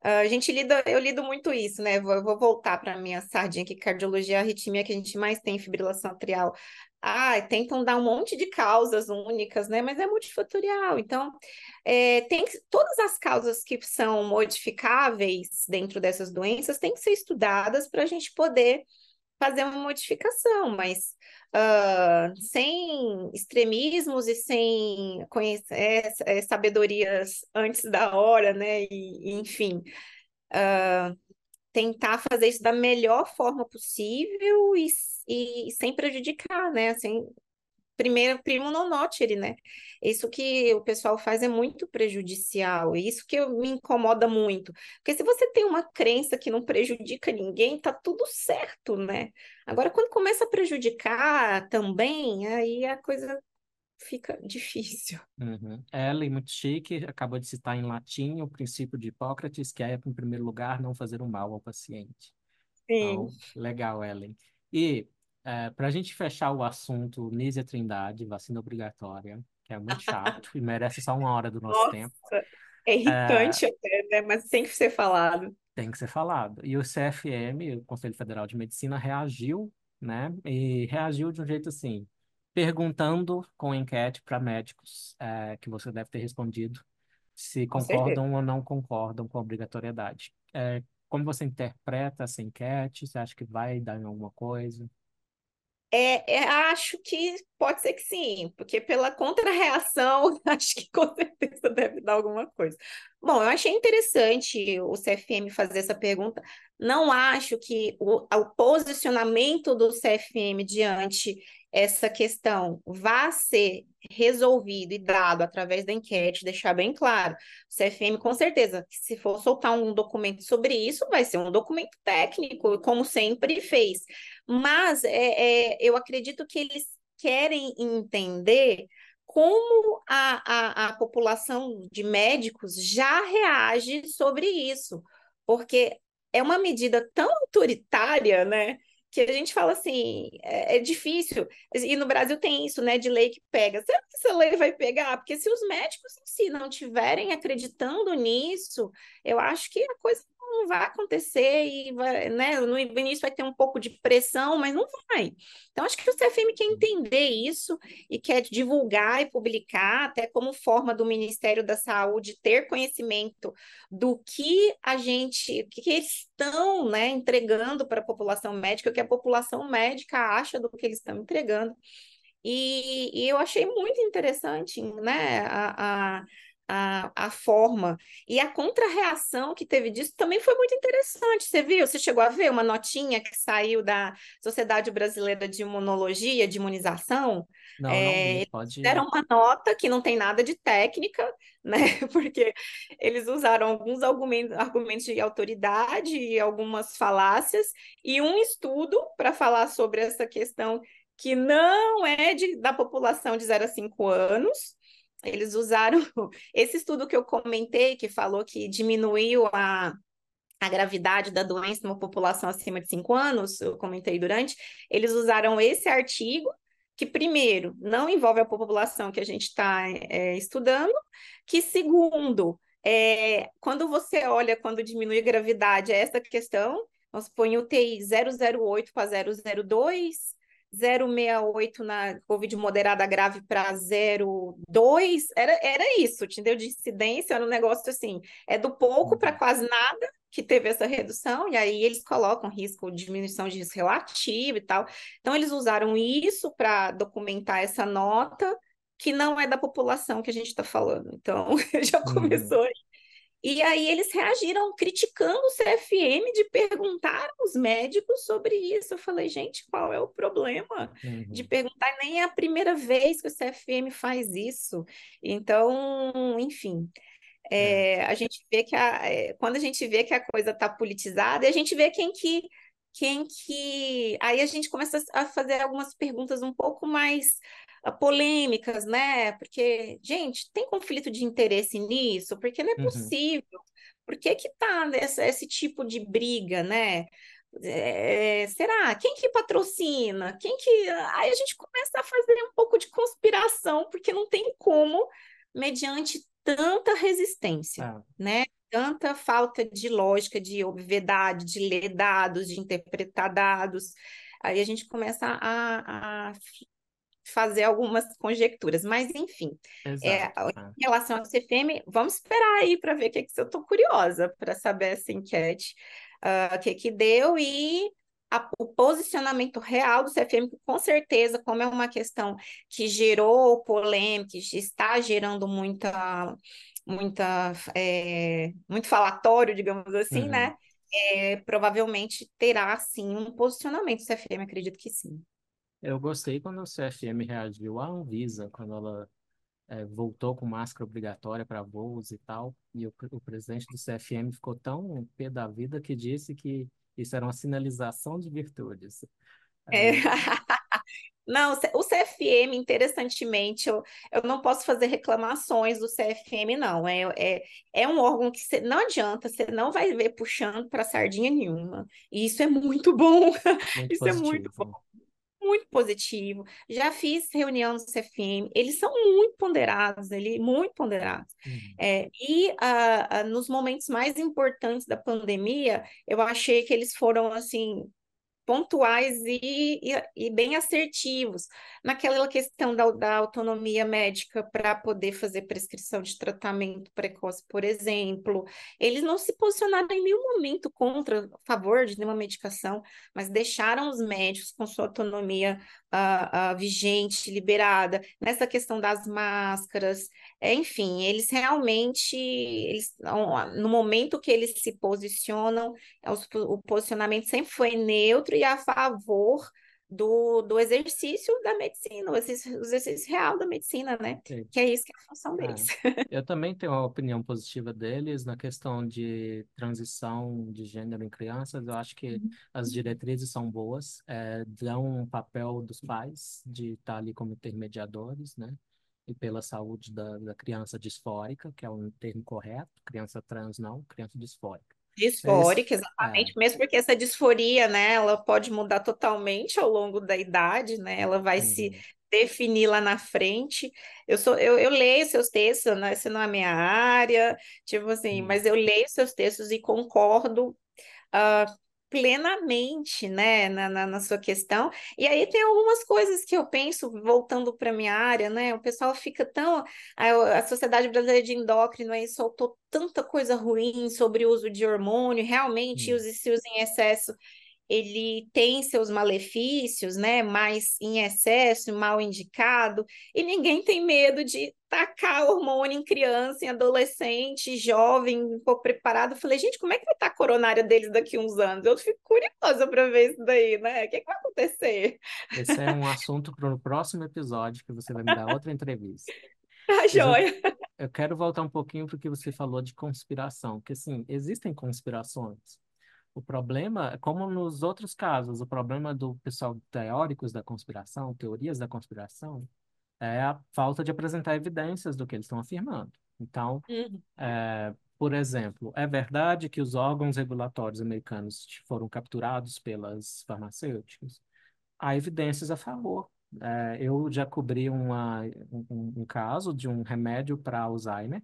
[SPEAKER 2] Uh, a gente lida, eu lido muito isso, né? Vou, vou voltar para minha sardinha que cardiologia, arritmia que a gente mais tem, fibrilação atrial. Ah, tentam dar um monte de causas únicas, né? Mas é multifatorial. Então, é, tem todas as causas que são modificáveis dentro dessas doenças têm que ser estudadas para a gente poder fazer uma modificação, mas uh, sem extremismos e sem conhecer, é, é, sabedorias antes da hora, né? E, e enfim, uh, tentar fazer isso da melhor forma possível e, e, sem prejudicar, né? Sem, primeiro, primo não note ele, né? Isso que o pessoal faz é muito prejudicial, e isso que me incomoda muito. Porque se você tem uma crença que não prejudica ninguém, tá tudo certo, né? Agora, quando começa a prejudicar também, aí a coisa fica [LAUGHS] difícil.
[SPEAKER 1] Uhum. Ellen, muito chique, acabou de citar em latim o princípio de Hipócrates, que é, em primeiro lugar, não fazer o um mal ao paciente.
[SPEAKER 2] Sim.
[SPEAKER 1] Então, legal, Ellen. E é, para a gente fechar o assunto Nízia Trindade, vacina obrigatória, que é muito chato e merece só uma hora do nosso
[SPEAKER 2] Nossa,
[SPEAKER 1] tempo.
[SPEAKER 2] é irritante até, né? Mas tem que ser falado.
[SPEAKER 1] Tem que ser falado. E o CFM, o Conselho Federal de Medicina, reagiu, né? E reagiu de um jeito assim, perguntando com enquete para médicos, é, que você deve ter respondido, se
[SPEAKER 2] Com
[SPEAKER 1] concordam
[SPEAKER 2] certeza.
[SPEAKER 1] ou não concordam com a obrigatoriedade. É, como você interpreta essa enquete? Você acha que vai dar em alguma coisa?
[SPEAKER 2] É, é, acho que pode ser que sim, porque pela contra-reação, [LAUGHS] acho que com certeza deve dar alguma coisa. Bom, eu achei interessante o CFM fazer essa pergunta. Não acho que o, o posicionamento do CFM diante essa questão vá ser resolvido e dado através da enquete, deixar bem claro. O CFM, com certeza, se for soltar um documento sobre isso, vai ser um documento técnico, como sempre fez. Mas é, é, eu acredito que eles querem entender como a, a, a população de médicos já reage sobre isso, porque é uma medida tão autoritária, né? Que a gente fala assim, é, é, difícil, e no Brasil tem isso, né, de lei que pega. Será que essa lei vai pegar? Porque se os médicos em si não estiverem acreditando nisso, eu acho que a coisa não vai acontecer e vai, né, no início vai ter um pouco de pressão, mas não vai. Então, acho que o CFM quer entender isso e quer divulgar e publicar, até como forma do Ministério da Saúde ter conhecimento do que a gente, que eles estão né, entregando para a população médica, o que a população médica acha do que eles estão entregando. E, e eu achei muito interessante né, a, a a, a forma. E a contrarreação que teve disso também foi muito interessante. Você viu? Você chegou a ver uma notinha que saiu da Sociedade Brasileira de Imunologia, de Imunização?
[SPEAKER 1] Não, não
[SPEAKER 2] É,
[SPEAKER 1] vi. Pode.
[SPEAKER 2] deram uma nota que não tem nada de técnica, [LAUGHS] né? Porque eles usaram alguns argumentos, argumentos de autoridade e algumas falácias, e um estudo para falar sobre essa questão que não é de, da população de 0 a 5 anos, eles usaram [LAUGHS] esse estudo que eu comentei, que falou que diminuiu a, a gravidade da doença numa população acima de 5 anos, eu comentei durante, eles usaram esse artigo, que, primeiro, não envolve a população que a gente está é, estudando, que, segundo, é, quando você olha, quando diminui a gravidade, é essa questão, nós põe UTI 008 para 002, 0,68 na Covid moderada grave para 0,2, era, era isso, entendeu? De incidência, era um negócio assim, é do pouco para quase nada, que teve essa redução, e aí eles colocam risco, diminuição de risco relativo e tal. Então, eles usaram isso para documentar essa nota, que não é da população que a gente está falando. Então, [LAUGHS] já
[SPEAKER 1] Uhum.
[SPEAKER 2] começou aí. E aí eles reagiram criticando o CFM de perguntar aos médicos sobre isso. Eu falei, gente, qual é o problema de
[SPEAKER 1] Uhum.
[SPEAKER 2] perguntar? Nem é a primeira vez que o CFM faz isso. Então, enfim,
[SPEAKER 1] É.
[SPEAKER 2] é, a gente vê que a, é, quando a gente vê que a coisa está politizada, a gente vê quem que quem que aí a gente começa a fazer algumas perguntas um pouco mais polêmicas, né? Porque, gente, tem conflito de interesse nisso? Porque não é
[SPEAKER 1] Uhum.
[SPEAKER 2] possível. Por que que tá esse, esse tipo de briga, né? É, será? Quem que patrocina? Quem que. Aí a gente começa a fazer um pouco de conspiração, porque não tem como, mediante tanta resistência,
[SPEAKER 1] Ah,
[SPEAKER 2] né? Tanta falta de lógica, de obviedade, de ler dados, de interpretar dados. Aí a gente começa a, a fazer algumas conjecturas, mas enfim, é, em relação ao CFM, vamos esperar aí para ver o que, que eu estou curiosa para saber essa enquete, ah, o que que deu e a- o posicionamento real do CFM, que com certeza, como é uma questão que gerou polêmica, que está gerando muita, muita, é, muito falatório, digamos assim,
[SPEAKER 1] Uhum.
[SPEAKER 2] né? É, provavelmente terá sim um posicionamento do CFM, acredito que sim.
[SPEAKER 1] Eu gostei quando o CFM reagiu à Anvisa, quando ela eh, voltou com máscara obrigatória para voos e tal, e o, o presidente do CFM ficou tão pé da vida que disse que isso era uma sinalização de virtudes.
[SPEAKER 2] É. [LAUGHS] Não, o CFM, interessantemente, eu, eu não posso fazer reclamações do CFM, não. É, é, é um órgão que não adianta, você não vai ver puxando para sardinha nenhuma. E isso é muito bom. [LAUGHS]
[SPEAKER 1] muito
[SPEAKER 2] Isso é muito bom,
[SPEAKER 1] positivo.
[SPEAKER 2] Muito positivo. Já fiz reunião do CFM, eles são muito ponderados, ele, muito ponderados.
[SPEAKER 1] Uhum.
[SPEAKER 2] É, e ah, nos momentos mais importantes da pandemia, eu achei que eles foram assim pontuais e, e, e bem assertivos naquela questão da, da autonomia médica para poder fazer prescrição de tratamento precoce, por exemplo. Eles não se posicionaram em nenhum momento contra, a favor de nenhuma medicação, mas deixaram os médicos com sua autonomia uh, uh, vigente, liberada, nessa questão das máscaras, enfim, eles realmente, eles, no momento que eles se posicionam, o posicionamento sempre foi neutro e a favor do, do exercício da medicina, o exercício, o exercício real da medicina, né?
[SPEAKER 1] Sim.
[SPEAKER 2] Que é isso que é a função
[SPEAKER 1] É.
[SPEAKER 2] deles. [LAUGHS]
[SPEAKER 1] Eu também tenho uma opinião positiva deles na questão de transição de gênero em crianças. Eu acho que as diretrizes são boas, é, dão um papel dos pais de estar ali como intermediadores, né? E pela saúde da, da criança disfórica, que é um termo correto, criança trans não, criança disfórica.
[SPEAKER 2] Disfórica,
[SPEAKER 1] É.
[SPEAKER 2] exatamente, mesmo porque essa disforia, né, ela pode mudar totalmente ao longo da idade, né? Ela vai se definir lá na frente. Eu sou, eu, eu leio seus textos, né? Essa não é a minha área, tipo assim, mas eu leio seus textos e concordo ah, plenamente, né, na, na, na sua questão. E aí tem algumas coisas que eu penso, voltando para minha área, né? O pessoal fica tão. A, a Sociedade Brasileira de Endócrino aí soltou tanta coisa ruim sobre o uso de hormônio, realmente
[SPEAKER 1] Hum.
[SPEAKER 2] use se usa em excesso ele tem seus malefícios, né? Mas em excesso, mal indicado, e ninguém tem medo de tacar hormônio em criança, em adolescente, jovem, pouco preparado. Eu falei, gente, como é que vai estar a coronária deles daqui a uns anos? Eu fico curiosa para ver isso daí, né? O que, é que vai acontecer?
[SPEAKER 1] Esse é um assunto para o próximo episódio, que você vai me dar outra entrevista. [LAUGHS]
[SPEAKER 2] Tá
[SPEAKER 1] Mas eu,
[SPEAKER 2] joia.
[SPEAKER 1] eu quero voltar um pouquinho para o que você falou de conspiração, porque assim, existem conspirações. O problema, como nos outros casos, o problema do pessoal teóricos da conspiração, teorias da conspiração, é a falta de apresentar evidências do que eles estão afirmando. Então,
[SPEAKER 2] Uhum.
[SPEAKER 1] é, por exemplo, é verdade que os órgãos regulatórios americanos foram capturados pelas farmacêuticas? Há evidências a favor. É, eu já cobri uma, um, um caso de um remédio para Alzheimer,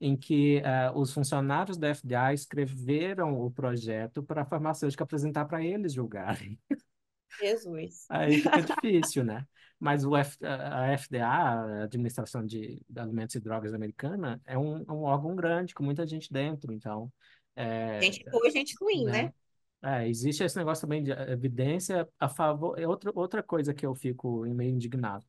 [SPEAKER 1] em que eh, os funcionários da FDA escreveram o projeto para a farmacêutica apresentar para eles julgarem.
[SPEAKER 2] Jesus. [LAUGHS]
[SPEAKER 1] Aí fica difícil, né? Mas o F, a a FDA, a Administração de Alimentos e Drogas Americana, é um, um órgão grande, com muita gente dentro. Então, É,
[SPEAKER 2] Gente boa, gente ruim,
[SPEAKER 1] né?
[SPEAKER 2] né?
[SPEAKER 1] É, existe esse negócio também de evidência a favor. É outra, outra coisa que eu fico meio indignado.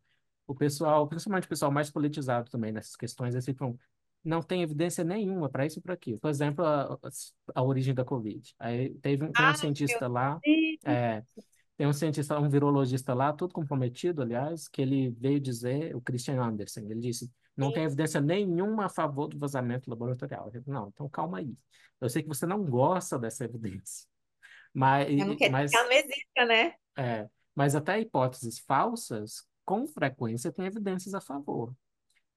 [SPEAKER 1] O pessoal, principalmente o pessoal mais politizado também nessas questões, eles ficam, não tem evidência nenhuma para isso e para aquilo. Por exemplo, a, a origem da Covid. Aí teve, um- tem um
[SPEAKER 2] Ah, meu
[SPEAKER 1] cientista lá, é, tem um cientista, um virologista lá, todo comprometido, aliás, que ele veio dizer, o Christian Andersen, ele disse, não tem evidência nenhuma a favor do vazamento laboratorial. Falei, não, então calma aí. Eu sei que você não gosta dessa evidência. [LAUGHS] Mas,
[SPEAKER 2] Eu não quero
[SPEAKER 1] mas,
[SPEAKER 2] que ela não exista, né?
[SPEAKER 1] é, mas até hipóteses falsas, com frequência, tem evidências a favor.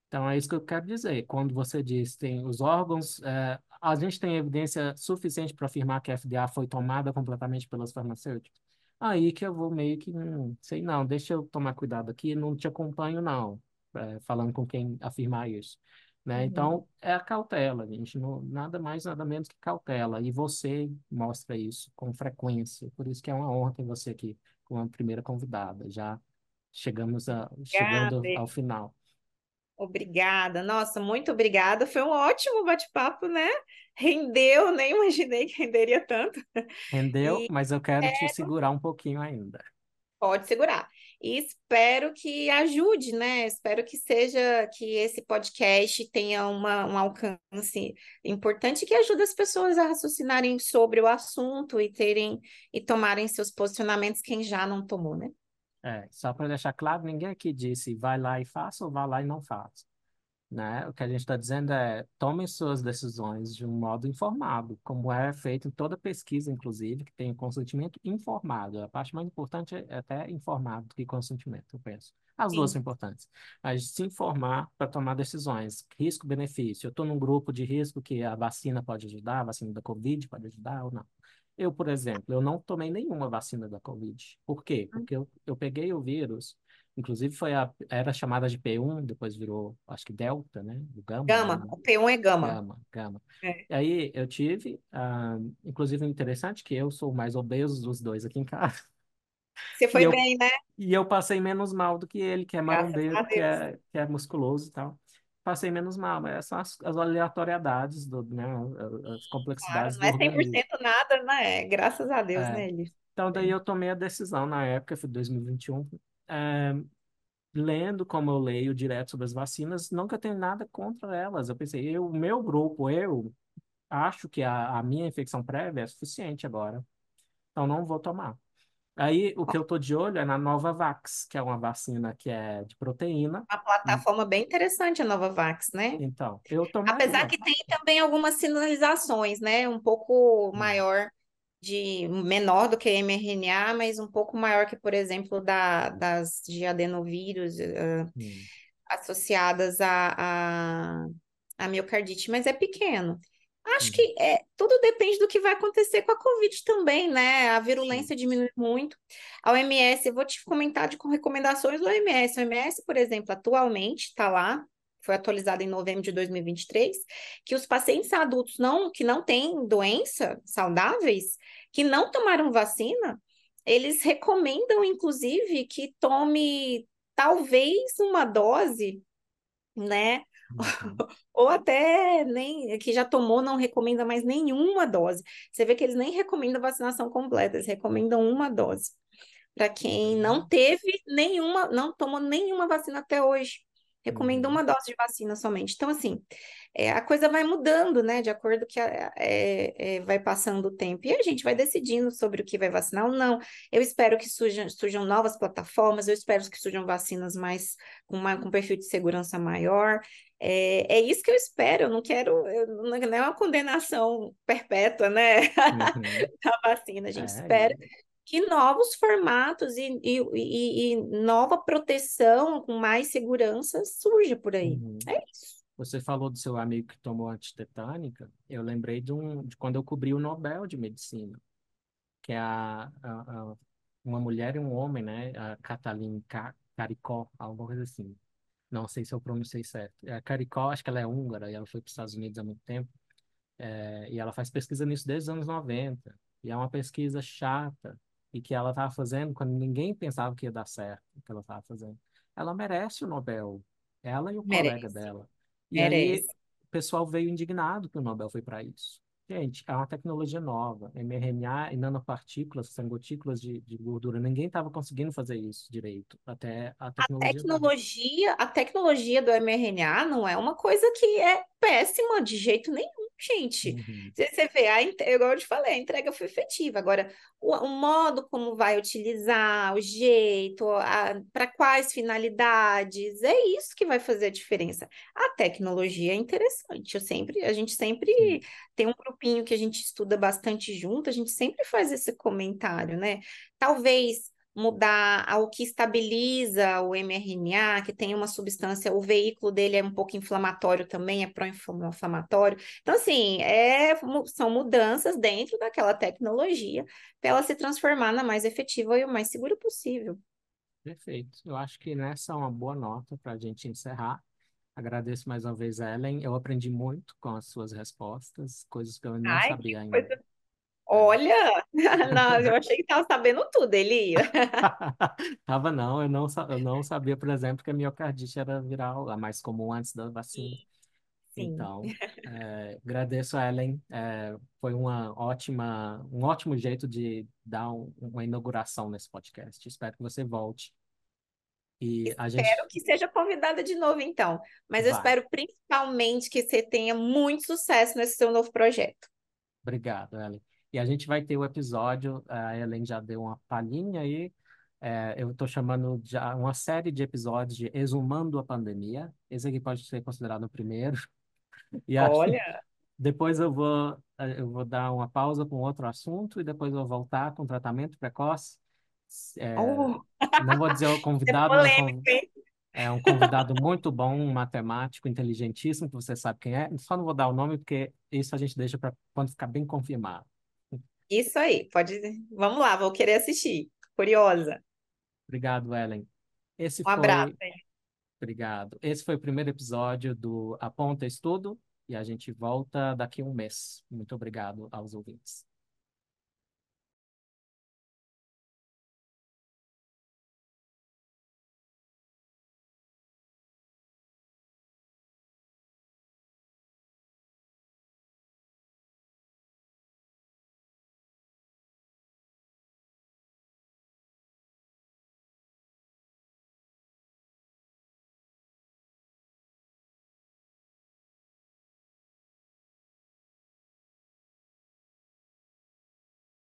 [SPEAKER 1] Então, é isso que eu quero dizer. Quando você diz tem os órgãos, é, a gente tem evidência suficiente para afirmar que a FDA foi tomada completamente pelas farmacêuticas. Aí que eu vou meio que, hum, sei não, deixa eu tomar cuidado aqui, não te acompanho não, é, falando com quem afirmar isso. Né?
[SPEAKER 2] Uhum.
[SPEAKER 1] Então, é a cautela, gente, não, nada mais, nada menos que cautela. E você mostra isso com frequência. Por isso que é uma honra ter você aqui como a primeira convidada. Já chegamos a, chegando ao final.
[SPEAKER 2] Obrigada. Nossa, muito obrigada. Foi um ótimo bate-papo, né? Rendeu, [LAUGHS] nem imaginei que renderia tanto.
[SPEAKER 1] Rendeu,
[SPEAKER 2] E
[SPEAKER 1] mas eu quero te segurar um pouquinho ainda.
[SPEAKER 2] pode segurar. E espero que ajude, né? Espero que seja, que esse podcast tenha uma, um alcance importante que ajude as pessoas a raciocinarem sobre o assunto e terem e tomarem seus posicionamentos, quem já não tomou, né?
[SPEAKER 1] É, só para deixar claro, ninguém aqui disse vai lá e faça ou vai lá e não faça. Né? O que a gente está dizendo é tome suas decisões de um modo informado, como é feito em toda pesquisa, inclusive, que tem consentimento informado. A parte mais importante é até informado do que consentimento, eu penso. As duas
[SPEAKER 2] Sim.
[SPEAKER 1] são importantes. Mas se informar para tomar decisões, risco-benefício. Eu estou num grupo de risco que a vacina pode ajudar, a vacina da Covid pode ajudar ou não. Eu, por exemplo, eu não tomei nenhuma vacina da Covid. Por quê? Porque eu, eu peguei o vírus, inclusive foi a, era chamada de P1, depois virou, acho que Delta, né? O Gama.
[SPEAKER 2] Gama,
[SPEAKER 1] né?
[SPEAKER 2] o P1 é gama.
[SPEAKER 1] Gama, gama.
[SPEAKER 2] É.
[SPEAKER 1] E aí eu tive, ah, inclusive interessante que eu sou o mais obeso dos dois aqui em casa.
[SPEAKER 2] Você [LAUGHS] foi
[SPEAKER 1] E eu-
[SPEAKER 2] bem, né?
[SPEAKER 1] E eu passei menos mal do que ele, que é marombeiro, que é, que é musculoso e tal. Passei menos mal, mas são as, as aleatoriedades, do, né? As
[SPEAKER 2] Claro,
[SPEAKER 1] complexidades
[SPEAKER 2] não é
[SPEAKER 1] do organismo.
[SPEAKER 2] 100% nada, né? Graças a Deus,
[SPEAKER 1] É.
[SPEAKER 2] né, Eli?
[SPEAKER 1] Então, daí eu tomei a decisão na época, foi 2021, é, lendo como eu leio direto sobre as vacinas, nunca tenho nada contra elas. Eu pensei, eu, o meu grupo, eu acho que a, a minha infecção prévia é suficiente agora, então não vou tomar. Aí, o que eu tô de olho é na Novavax, que é uma vacina que é de proteína.
[SPEAKER 2] Uma plataforma bem interessante a Novavax, né?
[SPEAKER 1] Então, eu tomaria.
[SPEAKER 2] Apesar que tem também algumas sinalizações, né? Um pouco
[SPEAKER 1] Hum.
[SPEAKER 2] maior de menor do que mRNA, mas um pouco maior que, por exemplo, da, das de adenovírus
[SPEAKER 1] Hum,
[SPEAKER 2] associadas a, a, a miocardite, mas é pequeno. Acho
[SPEAKER 1] Uhum.
[SPEAKER 2] que é, tudo depende do que vai acontecer com a Covid também, né? A virulência diminui muito. A OMS, eu vou te comentar de com recomendações do OMS. A OMS, por exemplo, atualmente está lá, foi atualizada em novembro de 2023, que os pacientes adultos não, que não têm doença, saudáveis, que não tomaram vacina, eles recomendam, inclusive, que tome talvez uma dose, né?
[SPEAKER 1] Uhum. [LAUGHS]
[SPEAKER 2] Ou até nem que já tomou, não recomenda mais nenhuma dose. Você vê que eles nem recomendam vacinação completa, eles recomendam uma dose. Para quem não teve nenhuma, não tomou nenhuma vacina até hoje. Recomenda
[SPEAKER 1] Uhum.
[SPEAKER 2] uma dose de vacina somente. Então, assim, é, a coisa vai mudando, né? De acordo que a- é, é, vai passando o tempo. E a gente vai decidindo sobre o que vai vacinar ou não. Eu espero que surjam, surjam novas plataformas, eu espero que surjam vacinas mais com, uma, com perfil de segurança maior. É, é isso que eu espero. Eu não quero, eu, não é uma condenação perpétua, né? [LAUGHS]
[SPEAKER 1] Uhum.
[SPEAKER 2] da vacina. A gente
[SPEAKER 1] É,
[SPEAKER 2] espera que novos formatos e, e, e- e nova proteção com mais segurança surja por aí.
[SPEAKER 1] Uhum.
[SPEAKER 2] É isso.
[SPEAKER 1] Você falou do seu amigo que tomou antitetânica. Eu lembrei de, um, de quando eu cobri o Nobel de Medicina, que é a, a- a- uma mulher e um homem, né? A Katalin Ka- Karikó, alguma coisa assim. Não sei se eu pronunciei certo. A Karikó, acho que ela é húngara e ela foi para os Estados Unidos há muito tempo. É, e ela faz pesquisa nisso desde os anos 90. E é uma pesquisa chata e que ela estava fazendo quando ninguém pensava que ia dar certo o que ela estava fazendo. Ela merece o Nobel. Ela e o colega
[SPEAKER 2] Merece.
[SPEAKER 1] dela. E aí
[SPEAKER 2] Merece.
[SPEAKER 1] o pessoal veio indignado que o Nobel foi para isso. Gente, é uma tecnologia nova, mRNA e nanopartículas, são gotículas de, de gordura. Ninguém estava conseguindo fazer isso direito, até a
[SPEAKER 2] A
[SPEAKER 1] tecnologia veio.
[SPEAKER 2] tecnologia, a tecnologia do mRNA não é uma coisa que é péssima de jeito nenhum, gente.
[SPEAKER 1] Uhum.
[SPEAKER 2] Você vê, a, igual eu te falei, a entrega foi efetiva. Agora, o, o modo como vai utilizar, o jeito, para quais finalidades, é isso que vai fazer a diferença. A tecnologia é interessante. Eu sempre, a gente sempre
[SPEAKER 1] Sim.
[SPEAKER 2] tem um grupinho que a gente estuda bastante junto, a gente sempre faz esse comentário, né? Talvez mudar ao que estabiliza o mRNA, que tem uma substância, o veículo dele é um pouco inflamatório também, é pró-inflamatório. Então, assim, é, são mudanças dentro daquela tecnologia para ela se transformar na mais efetiva e o mais segura possível.
[SPEAKER 1] Perfeito. Eu acho que nessa é uma boa nota para a gente encerrar. Agradeço mais uma vez a Ellen. Eu aprendi muito com as suas respostas, coisas que eu não
[SPEAKER 2] Ai,
[SPEAKER 1] sabia ainda.
[SPEAKER 2] coisa. Olha, [LAUGHS] não, eu achei que estava sabendo tudo, Elia. [LAUGHS]
[SPEAKER 1] Tava não, eu não, sa- eu não sabia, por exemplo, que a miocardite era viral, a mais comum antes da vacina.
[SPEAKER 2] Sim.
[SPEAKER 1] Então, é, [LAUGHS] agradeço a Ellen. é, foi uma ótima, um ótimo jeito de dar um- uma inauguração nesse podcast. Espero que você volte. E a gente
[SPEAKER 2] Espero que seja convidada de novo, então. Mas eu
[SPEAKER 1] vai.
[SPEAKER 2] espero principalmente que você tenha muito sucesso nesse seu novo projeto.
[SPEAKER 1] Obrigado, Ellen. E a gente vai ter o episódio, a Ellen já deu uma palhinha aí. é, eu estou chamando já uma série de episódios de Exumando a Pandemia. Esse aqui pode ser considerado o primeiro. E
[SPEAKER 2] Olha, [LAUGHS]
[SPEAKER 1] depois eu vou, eu vou dar uma pausa com outro assunto e depois eu vou voltar com tratamento precoce. É,
[SPEAKER 2] oh,
[SPEAKER 1] não vou dizer o [LAUGHS]
[SPEAKER 2] é
[SPEAKER 1] convidado, mas
[SPEAKER 2] polêmico,
[SPEAKER 1] é um convidado muito bom, um matemático inteligentíssimo, que você sabe quem é. Só não vou dar o nome, porque isso a gente deixa para quando ficar bem confirmado.
[SPEAKER 2] Isso aí, pode. Vamos lá, vou querer assistir. Curiosa.
[SPEAKER 1] Obrigado, Ellen. Esse
[SPEAKER 2] Um abraço,
[SPEAKER 1] foi,
[SPEAKER 2] hein?
[SPEAKER 1] obrigado. Esse foi o primeiro episódio do Aponta Estudo e a gente volta daqui a um mês. Muito obrigado aos ouvintes.